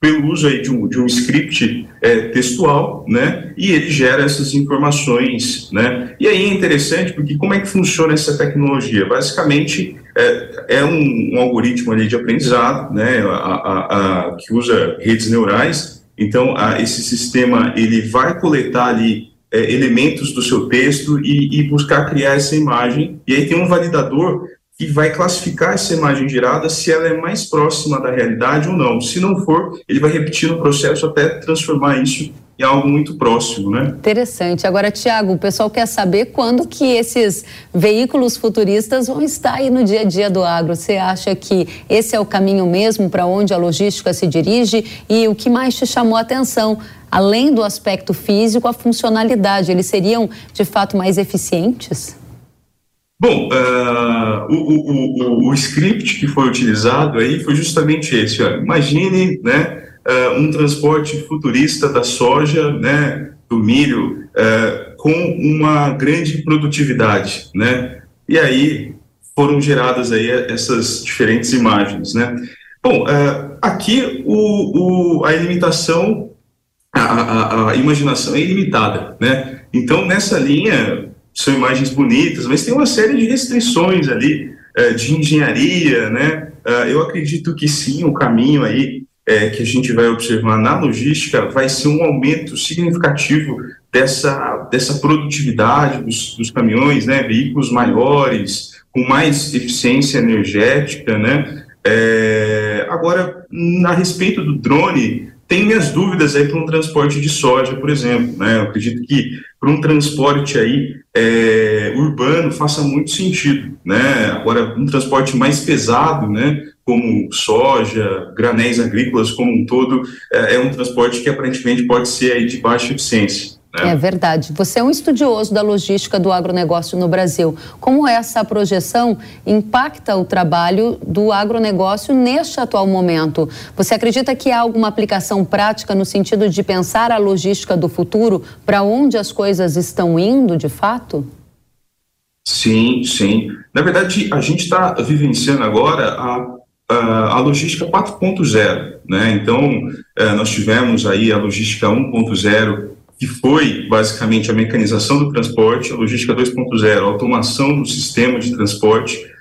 pelo uso aí de um, de um script é, textual, né, e ele gera essas informações, né, e aí é interessante porque como é que funciona essa tecnologia? Basicamente é, é um, um, algoritmo ali de aprendizado, né, a, a, a que usa redes neurais, então esse sistema ele vai coletar ali é, elementos do seu texto e, e buscar criar essa imagem, e aí tem um validador que vai classificar essa imagem gerada se ela é mais próxima da realidade ou não. Se não for, ele vai repetir o processo até transformar isso em algo muito próximo, né? Interessante. Agora, Tiago, o pessoal quer saber quando que esses veículos futuristas vão estar aí no dia a dia do agro. Você acha que esse é o caminho mesmo para onde a logística se dirige? E o que mais te chamou a atenção? Além do aspecto físico, a funcionalidade, eles seriam de fato mais eficientes? Bom, uh, o, o, o, o, script que foi utilizado aí foi justamente esse. Ó. Imagine né, uh, um transporte futurista da soja, né, do milho, uh, com uma grande produtividade. Né? E aí foram geradas aí essas diferentes imagens. Né? Bom, aqui o, a limitação, a, a, a imaginação é ilimitada. Né? Então, nessa linha, são imagens bonitas, mas tem uma série de restrições ali é, de engenharia, né? Uh, eu acredito que sim, o caminho aí é, que a gente vai observar na logística vai ser um aumento significativo dessa, dessa produtividade dos, dos caminhões, né? Veículos maiores, com mais eficiência energética, né? É, agora, a respeito do drone, tem minhas dúvidas aí para um transporte de soja, por exemplo, né? Eu acredito que para um transporte aí é, urbano faça muito sentido, né? Agora, um transporte mais pesado, né? Como soja, granéis agrícolas como um todo, é, é um transporte que aparentemente pode ser aí de baixa eficiência. Né? É verdade. Você é um estudioso da logística do agronegócio no Brasil. Como essa projeção impacta o trabalho do agronegócio neste atual momento? Você acredita que há alguma aplicação prática no sentido de pensar a logística do futuro para onde as coisas estão indo de fato? Sim, sim. Na verdade, a gente está vivenciando agora a a, logística 4.0, né? Então, eh, nós tivemos aí a logística 1.0 que foi basicamente a mecanização do transporte, a logística 2.0, a automação do sistema de transporte,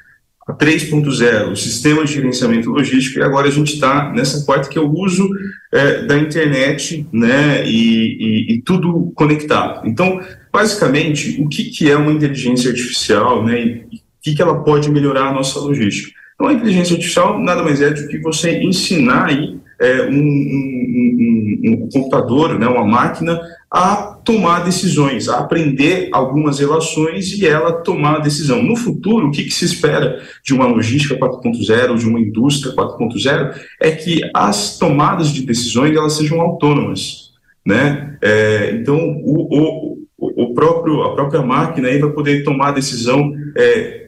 a 3.0, o sistema de gerenciamento logístico, e agora a gente está nessa parte que é o uso é, da internet né, e, e, e, tudo conectado. Então, basicamente, o que, que é uma inteligência artificial né, e o que, que ela pode melhorar a nossa logística? Então, a inteligência artificial nada mais é do que você ensinar aí é, um, um, um, um, computador, né, uma máquina, a tomar decisões, a aprender algumas relações e ela tomar a decisão. No futuro, o que, que se espera de uma logística 4.0, de uma indústria 4.0, é que as tomadas de decisões elas sejam autônomas. Né? É, então, o, o, o próprio, a própria máquina aí vai poder tomar a decisão é,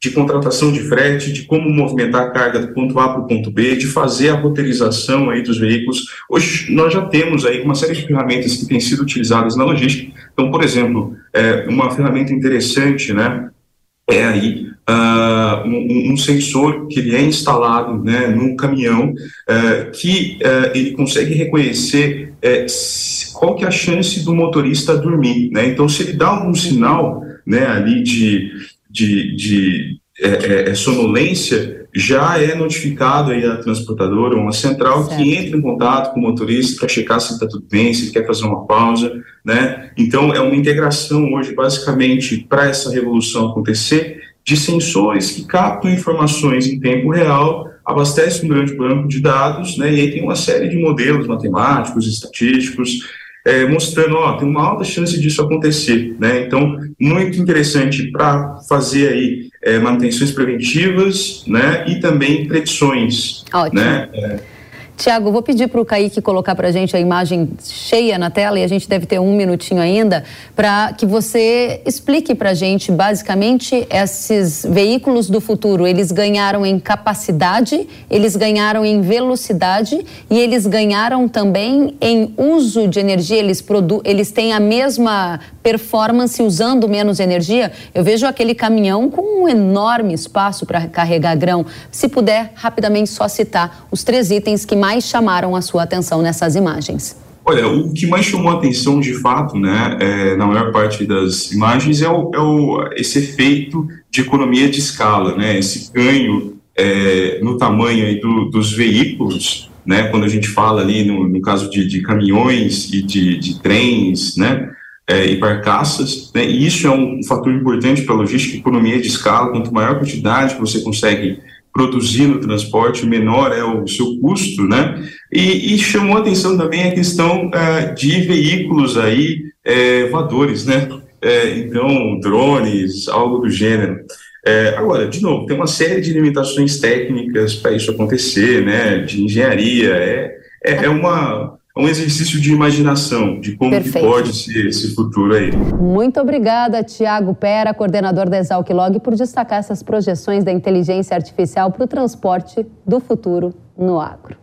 de contratação de frete, de como movimentar a carga do ponto A para o ponto B, de fazer a roteirização aí dos veículos. Hoje nós já temos aí uma série de ferramentas que têm sido utilizadas na logística. Então, por exemplo, é, uma ferramenta interessante, né, é aí uh, um, um, sensor que ele é instalado né, num caminhão uh, que uh, ele consegue reconhecer qual que é a chance do motorista dormir, né? Então, se ele dá algum sinal, né, ali de de, de é, é, é, sonolência, já é notificado aí a transportadora ou uma central certo. que entra em contato com o motorista para checar se está tudo bem, se ele quer fazer uma pausa, né? Então é uma integração hoje basicamente para essa revolução acontecer de sensores que captam informações em tempo real, abastecem um grande banco de dados, né? E aí tem uma série de modelos matemáticos, estatísticos é, mostrando, ó, tem uma alta chance disso acontecer, né? Então, muito interessante para fazer aí é, manutenções preventivas, né? E também predições, Ótimo. né? É, Tiago, vou pedir para o Kaique colocar para a gente a imagem cheia na tela e a gente deve ter um minutinho ainda para que você explique para a gente basicamente esses veículos do futuro. Eles ganharam em capacidade, eles ganharam em velocidade e eles ganharam também em uso de energia. Eles, produ eles têm a mesma performance usando menos energia. Eu vejo aquele caminhão com um enorme espaço para carregar grão. Se puder, rapidamente só citar os três itens que mais mais chamaram a sua atenção nessas imagens? Olha, o que mais chamou a atenção de fato, né, é, na maior parte das imagens, é, o, é o, esse efeito de economia de escala, né, esse ganho é, no tamanho do, dos veículos, né, quando a gente fala ali no, no caso de, de, caminhões e de, de trens, né, é, e barcaças, né, e isso é um fator importante para a logística, economia de escala, quanto maior quantidade você consegue produzir no transporte, menor é o seu custo, né, e, e chamou atenção também a questão é, de veículos aí é, voadores, né, é, então drones, algo do gênero. É, agora, de novo, tem uma série de limitações técnicas para isso acontecer, né, de engenharia, é, é, é uma, é um exercício de imaginação de como pode ser esse futuro aí. Muito obrigada, Tiago Pera, coordenador da Exalc Log, por destacar essas projeções da inteligência artificial para o transporte do futuro no agro.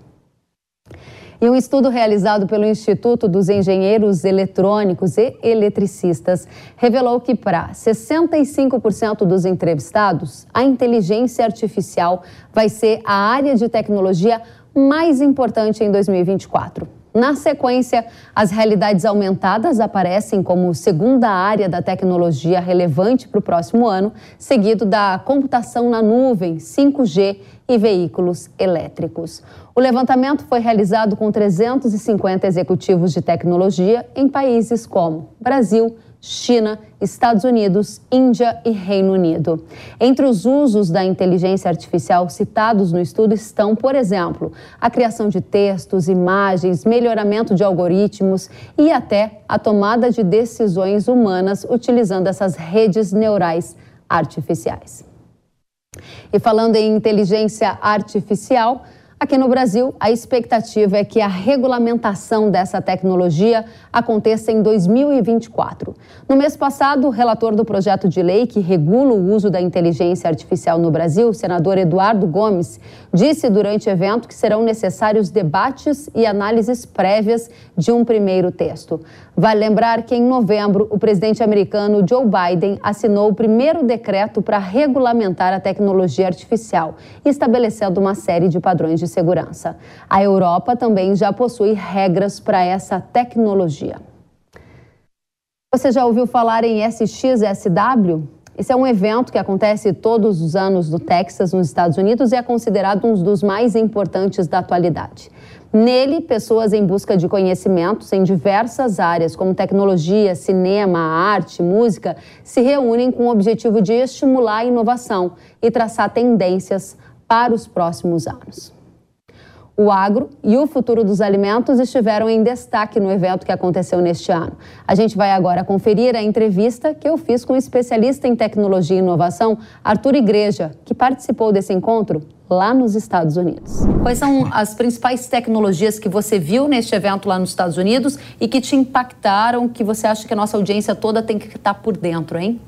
E um estudo realizado pelo Instituto dos Engenheiros Eletrônicos e Eletricistas revelou que, para 65% dos entrevistados, a inteligência artificial vai ser a área de tecnologia mais importante em 2024. Na sequência, as realidades aumentadas aparecem como segunda área da tecnologia relevante para o próximo ano, seguido da computação na nuvem, 5G e veículos elétricos. O levantamento foi realizado com 350 executivos de tecnologia em países como Brasil, China, Estados Unidos, Índia e Reino Unido. Entre os usos da inteligência artificial citados no estudo estão, por exemplo, a criação de textos, imagens, melhoramento de algoritmos e até a tomada de decisões humanas utilizando essas redes neurais artificiais. E falando em inteligência artificial, Aqui no Brasil, a expectativa é que a regulamentação dessa tecnologia aconteça em 2024. No mês passado, o relator do projeto de lei que regula o uso da inteligência artificial no Brasil, o senador Eduardo Gomes, disse durante o evento que serão necessários debates e análises prévias de um primeiro texto. Vale lembrar que em novembro, o presidente americano Joe Biden assinou o primeiro decreto para regulamentar a tecnologia artificial, estabelecendo uma série de padrões de segurança. A Europa também já possui regras para essa tecnologia. Você já ouviu falar em SXSW? Esse é um evento que acontece todos os anos no Texas, nos Estados Unidos, e é considerado um dos mais importantes da atualidade. Nele, pessoas em busca de conhecimentos em diversas áreas, como tecnologia, cinema, arte, música, se reúnem com o objetivo de estimular a inovação e traçar tendências para os próximos anos. O agro e o futuro dos alimentos estiveram em destaque no evento que aconteceu neste ano. A gente vai agora conferir a entrevista que eu fiz com o especialista em tecnologia e inovação, Arthur Igreja, que participou desse encontro lá nos Estados Unidos. Quais são as principais tecnologias que você viu neste evento lá nos Estados Unidos e que te impactaram, que você acha que a nossa audiência toda tem que estar por dentro, hein?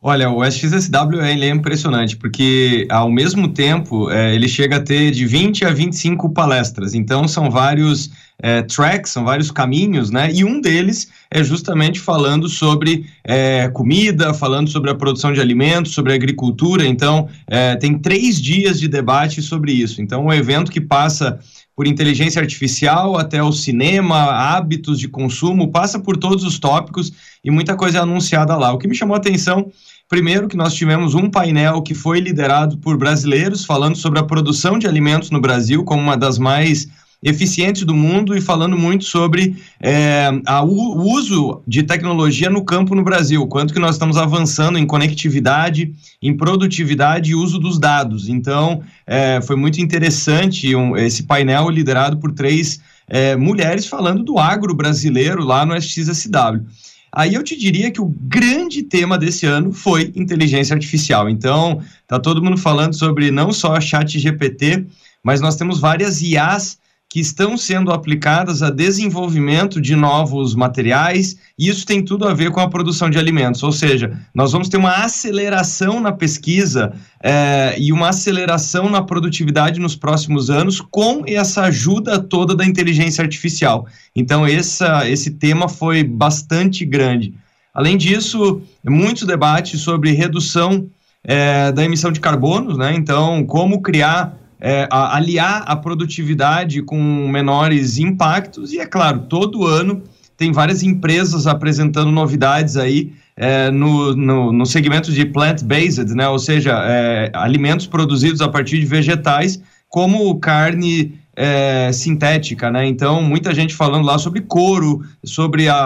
Olha, o SXSW ele é impressionante, porque ao mesmo tempo é, ele chega a ter de 20 a 25 palestras, então são vários é, tracks, são vários caminhos, né? E um deles é justamente falando sobre é, comida, falando sobre a produção de alimentos, sobre agricultura. Então, é, tem três dias de debate sobre isso. Então, um evento que passa por inteligência artificial até o cinema, hábitos de consumo, passa por todos os tópicos e muita coisa é anunciada lá. O que me chamou a atenção Primeiro, que nós tivemos um painel que foi liderado por brasileiros, falando sobre a produção de alimentos no Brasil como uma das mais eficientes do mundo e falando muito sobre é, a, o uso de tecnologia no campo no Brasil, quanto que nós estamos avançando em conectividade, em produtividade e uso dos dados. Então, é, foi muito interessante um, esse painel liderado por três é, mulheres falando do agro brasileiro lá no SXSW. Aí eu te diria que o grande tema desse ano foi inteligência artificial. Então, tá todo mundo falando sobre não só a chat GPT, mas nós temos várias IAs que estão sendo aplicadas a desenvolvimento de novos materiais, e isso tem tudo a ver com a produção de alimentos. Ou seja, nós vamos ter uma aceleração na pesquisa é, e uma aceleração na produtividade nos próximos anos com essa ajuda toda da inteligência artificial. Então, essa, esse tema foi bastante grande. Além disso, muitos debates sobre redução é, da emissão de carbono, né? Então, como criar é, a, aliar a produtividade com menores impactos, e é claro, todo ano tem várias empresas apresentando novidades aí é, no, no, no, segmento de plant-based, né? ou seja, é, alimentos produzidos a partir de vegetais, como carne é, sintética, né? Então, muita gente falando lá sobre couro, sobre a,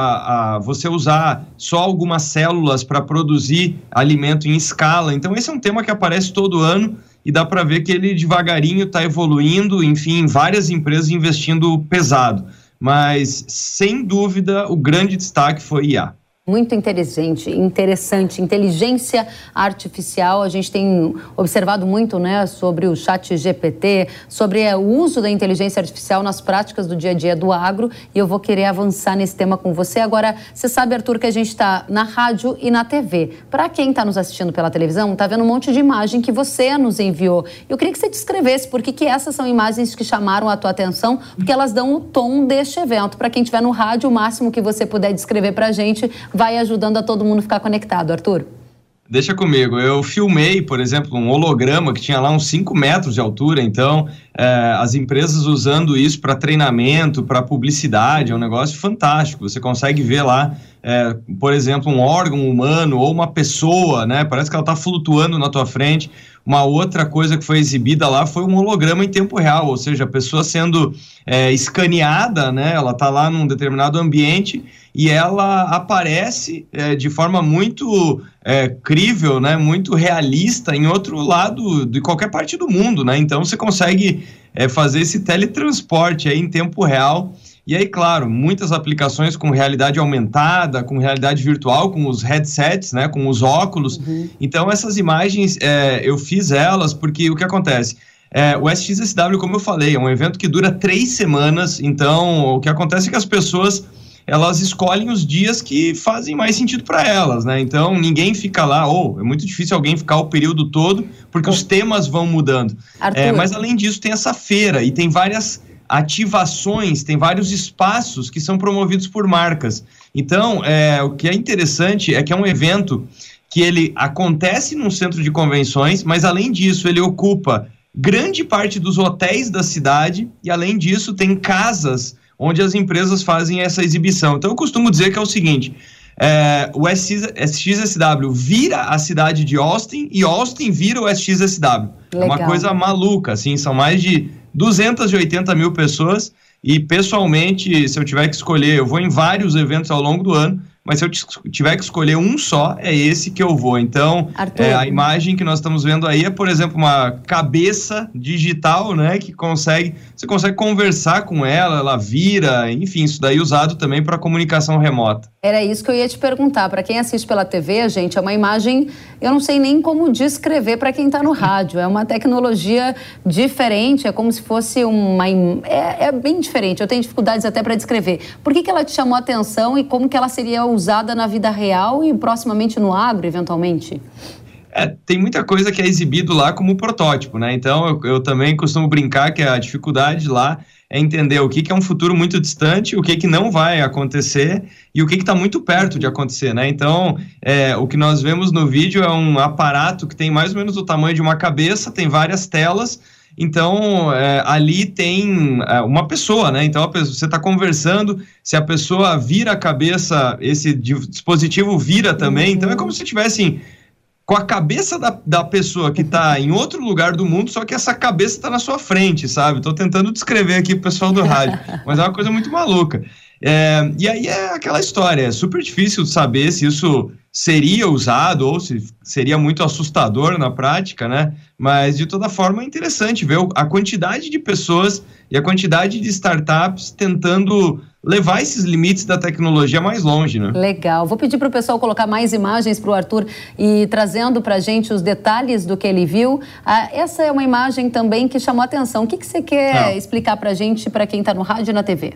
a você usar só algumas células para produzir alimento em escala. Então, esse é um tema que aparece todo ano e dá para ver que ele devagarinho está evoluindo, enfim, várias empresas investindo pesado. Mas, sem dúvida, o grande destaque foi IA. Muito inteligente, interessante, inteligência artificial. A gente tem observado muito, né, sobre o Chat GPT, sobre é, o uso da inteligência artificial nas práticas do dia a dia do agro. E eu vou querer avançar nesse tema com você. Agora, você sabe, Arthur, que a gente está na rádio e na TV. Para quem está nos assistindo pela televisão, está vendo um monte de imagem que você nos enviou. Eu queria que você descrevesse por que, que essas são imagens que chamaram a tua atenção, porque elas dão o tom deste evento. Para quem estiver no rádio, o máximo que você puder descrever para a gente ajudando a todo mundo ficar conectado, Arthur? Deixa comigo. Eu filmei, por exemplo, um holograma que tinha lá uns 5 metros de altura. Então, é, as empresas usando isso para treinamento, para publicidade, é um negócio fantástico. Você consegue ver lá, é, por exemplo, um órgão humano ou uma pessoa, né? Parece que ela está flutuando na tua frente. Uma outra coisa que foi exibida lá foi um holograma em tempo real, ou seja, a pessoa sendo é, escaneada, né? Ela está lá num determinado ambiente e ela aparece é, de forma muito é, crível, né? Muito realista em outro lado de qualquer parte do mundo, né? Então você consegue é, fazer esse teletransporte aí em tempo real e aí, claro, muitas aplicações com realidade aumentada, com realidade virtual, com os headsets, né, com os óculos. Uhum. Então, essas imagens, é, eu fiz elas porque o que acontece? É, o SXSW, como eu falei, é um evento que dura três semanas. Então, o que acontece é que as pessoas elas escolhem os dias que fazem mais sentido para elas, né? Então ninguém fica lá, ou oh, é muito difícil alguém ficar o período todo, porque os temas vão mudando. É, mas além disso, tem essa feira e tem várias ativações, tem vários espaços que são promovidos por marcas. Então, é, o que é interessante é que é um evento que ele acontece num centro de convenções, mas além disso, ele ocupa grande parte dos hotéis da cidade e além disso tem casas onde as empresas fazem essa exibição. Então eu costumo dizer que é o seguinte: é, o SXSW vira a cidade de Austin e Austin vira o SXSW. Legal. É uma coisa maluca, assim, são mais de 280 mil pessoas. E pessoalmente, se eu tiver que escolher, eu vou em vários eventos ao longo do ano mas se eu tiver que escolher um só, é esse que eu vou. Então, é, a imagem que nós estamos vendo aí é, por exemplo, uma cabeça digital, né, que consegue, você consegue conversar com ela, ela vira, enfim, isso daí usado também para comunicação remota. Era isso que eu ia te perguntar. Para quem assiste pela TV, gente, é uma imagem, eu não sei nem como descrever para quem está no rádio. É uma tecnologia diferente, é como se fosse uma. É, é bem diferente. Eu tenho dificuldades até para descrever. Por que, que ela te chamou a atenção e como que ela seria usada na vida real e proximamente no agro, eventualmente? É, tem muita coisa que é exibido lá como protótipo, né? Então eu, eu, também costumo brincar que a dificuldade lá é entender o que, que é um futuro muito distante, o que, que não vai acontecer e o que está muito perto de acontecer, né? Então, é, o que nós vemos no vídeo é um aparato que tem mais ou menos o tamanho de uma cabeça, tem várias telas então, é, ali tem é, uma pessoa, né? Então, pessoa, você está conversando, se a pessoa vira a cabeça, esse dispositivo vira também. Então, é como se tivessem com a cabeça da, da pessoa que está em outro lugar do mundo, só que essa cabeça está na sua frente, sabe? Estou tentando descrever aqui pro pessoal do rádio, mas é uma coisa muito maluca. É, e aí é aquela história, é super difícil saber se isso seria usado ou se seria muito assustador na prática, né? Mas de toda forma é interessante ver a quantidade de pessoas e a quantidade de startups tentando levar esses limites da tecnologia mais longe, né? Legal. Vou pedir para o pessoal colocar mais imagens para o Arthur e trazendo para a gente os detalhes do que ele viu. Ah, essa é uma imagem também que chamou a atenção. O que, que você quer ah. explicar para a gente, para quem está no rádio e na TV?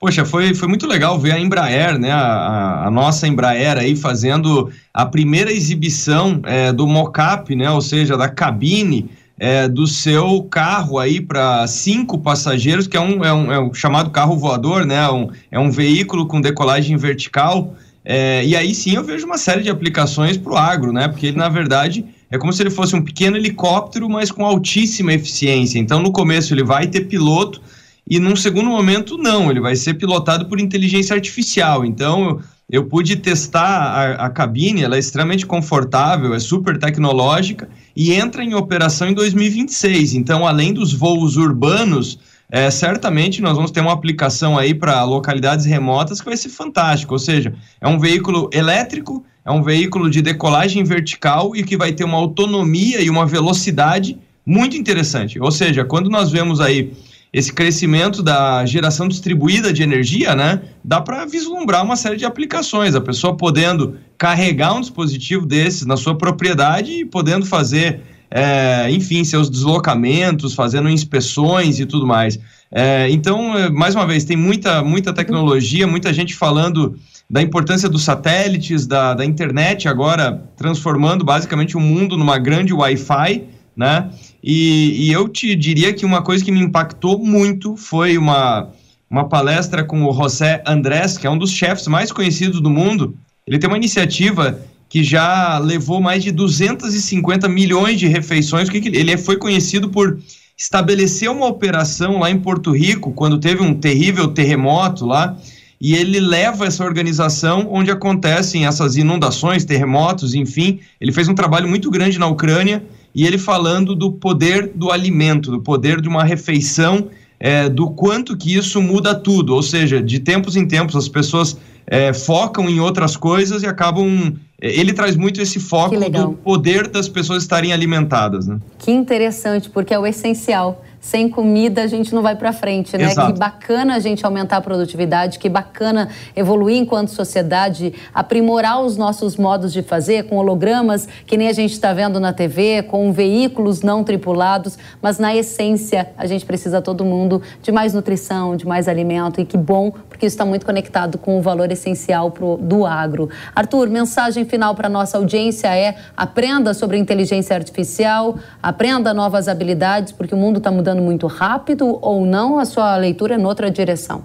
Poxa, foi, foi muito legal ver a Embraer, né, a, a nossa Embraer aí fazendo a primeira exibição é, do mocap, né, ou seja, da cabine é, do seu carro aí para cinco passageiros, que é um, é um, é um chamado carro voador, né, um, é um veículo com decolagem vertical. É, e aí sim eu vejo uma série de aplicações para o agro, né, porque ele na verdade é como se ele fosse um pequeno helicóptero, mas com altíssima eficiência. Então, no começo, ele vai ter piloto, e num segundo momento, não, ele vai ser pilotado por inteligência artificial. Então, eu pude testar a, a, cabine, ela é extremamente confortável, é super tecnológica e entra em operação em 2026. Então, além dos voos urbanos, é, certamente nós vamos ter uma aplicação aí para localidades remotas que vai ser fantástico. Ou seja, é um veículo elétrico, é um veículo de decolagem vertical e que vai ter uma autonomia e uma velocidade muito interessante. Ou seja, quando nós vemos aí esse crescimento da geração distribuída de energia, né, dá para vislumbrar uma série de aplicações. A pessoa podendo carregar um dispositivo desses na sua propriedade e podendo fazer, é, enfim, seus deslocamentos, fazendo inspeções e tudo mais. É, então, é, mais uma vez, tem muita, muita tecnologia, muita gente falando da importância dos satélites, da, da internet agora transformando basicamente o mundo numa grande Wi-Fi, né? E, e, eu te diria que uma coisa que me impactou muito foi uma, uma palestra com o José Andrés, que é um dos chefes mais conhecidos do mundo. Ele tem uma iniciativa que já levou mais de 250 milhões de refeições. Ele foi conhecido por estabelecer uma operação lá em Porto Rico, quando teve um terrível terremoto lá, e ele leva essa organização onde acontecem essas inundações, terremotos, enfim. Ele fez um trabalho muito grande na Ucrânia e ele falando do poder do alimento, do poder de uma refeição, é, do quanto que isso muda tudo. Ou seja, de tempos em tempos as pessoas é, focam em outras coisas e acabam. É, ele traz muito esse foco do poder das pessoas estarem alimentadas. Né? Que interessante, porque é o essencial sem comida a gente não vai para frente, né? Exato. Que bacana a gente aumentar a produtividade, que bacana evoluir enquanto sociedade, aprimorar os nossos modos de fazer com hologramas, que nem a gente está vendo na TV, com veículos não tripulados, mas na essência a gente precisa todo mundo de mais nutrição, de mais alimento e que bom, porque isso está muito conectado com o valor essencial pro, do agro. Arthur, mensagem final para nossa audiência é aprenda sobre inteligência artificial, aprenda novas habilidades, porque o mundo está mudando muito rápido ou não? A sua leitura é noutra direção?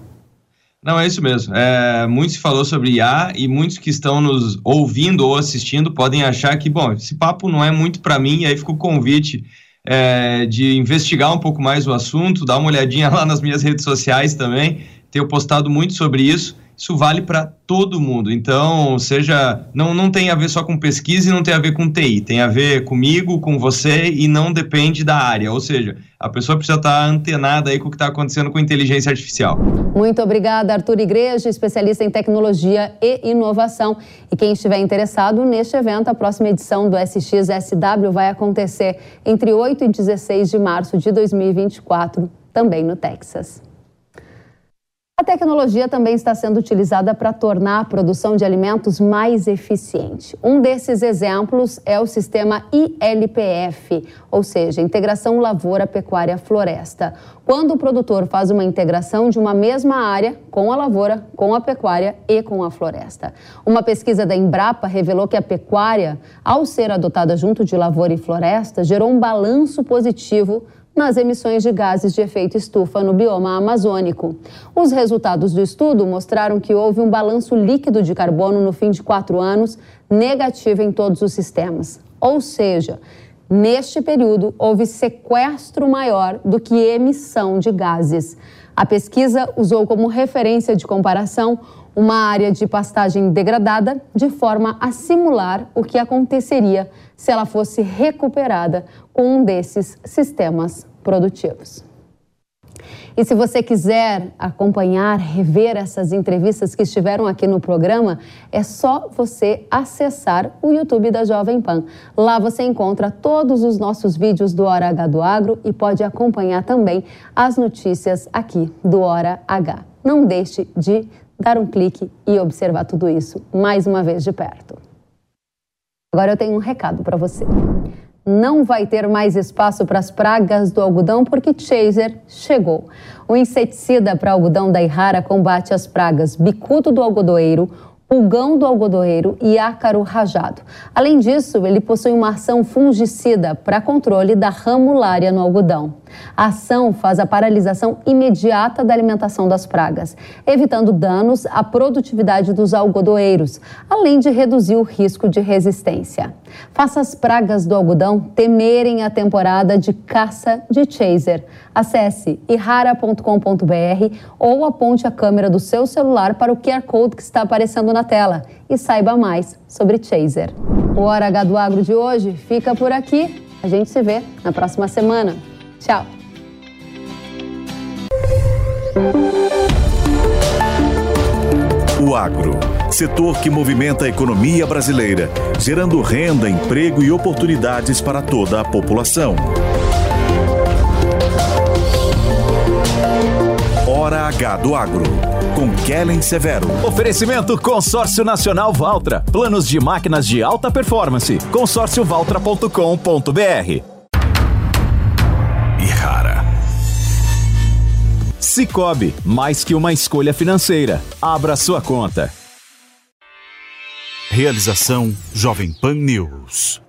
Não, é isso mesmo. É, muito se falou sobre IA e muitos que estão nos ouvindo ou assistindo podem achar que, bom, esse papo não é muito para mim, e aí fica o convite é, de investigar um pouco mais o assunto, dar uma olhadinha lá nas minhas redes sociais também. Tenho postado muito sobre isso isso vale para todo mundo. Então, seja, não, não tem a ver só com pesquisa e não tem a ver com TI, tem a ver comigo, com você e não depende da área. Ou seja, a pessoa precisa estar antenada aí com o que está acontecendo com inteligência artificial. Muito obrigada, Arthur Igreja, especialista em tecnologia e inovação. E quem estiver interessado neste evento, a próxima edição do SXSW vai acontecer entre 8 e 16 de março de 2024, também no Texas. A tecnologia também está sendo utilizada para tornar a produção de alimentos mais eficiente. Um desses exemplos é o sistema ILPF, ou seja, Integração Lavoura Pecuária Floresta. Quando o produtor faz uma integração de uma mesma área com a lavoura, com a pecuária e com a floresta. Uma pesquisa da Embrapa revelou que a pecuária, ao ser adotada junto de lavoura e floresta, gerou um balanço positivo nas emissões de gases de efeito estufa no bioma amazônico. Os resultados do estudo mostraram que houve um balanço líquido de carbono no fim de quatro anos negativo em todos os sistemas. Ou seja, neste período houve sequestro maior do que emissão de gases. A pesquisa usou como referência de comparação uma área de pastagem degradada, de forma a simular o que aconteceria se ela fosse recuperada com um desses sistemas produtivos. E se você quiser acompanhar, rever essas entrevistas que estiveram aqui no programa, é só você acessar o YouTube da Jovem Pan. Lá você encontra todos os nossos vídeos do Hora H do Agro e pode acompanhar também as notícias aqui do Hora H. Não deixe de dar um clique e observar tudo isso mais uma vez de perto. Agora eu tenho um recado para você. Não vai ter mais espaço para as pragas do algodão porque Chaser chegou. O inseticida para algodão da Irrara combate as pragas bicudo do algodoeiro, pulgão do algodoeiro e ácaro rajado. Além disso, ele possui uma ação fungicida para controle da ramulária no algodão. A ação faz a paralisação imediata da alimentação das pragas, evitando danos à produtividade dos algodoeiros, além de reduzir o risco de resistência. Faça as pragas do algodão temerem a temporada de caça de chaser. Acesse irara.com.br ou aponte a câmera do seu celular para o QR Code que está aparecendo na tela e saiba mais sobre chaser. O Hora H do Agro de hoje fica por aqui. A gente se vê na próxima semana. Tchau. O agro, setor que movimenta a economia brasileira, gerando renda, emprego e oportunidades para toda a população. Hora H do Agro, com Kellen Severo. Oferecimento Consórcio Nacional Valtra. Planos de máquinas de alta performance. consórciovaltra.com.br Cicobi, mais que uma escolha financeira. Abra sua conta. Realização Jovem Pan News.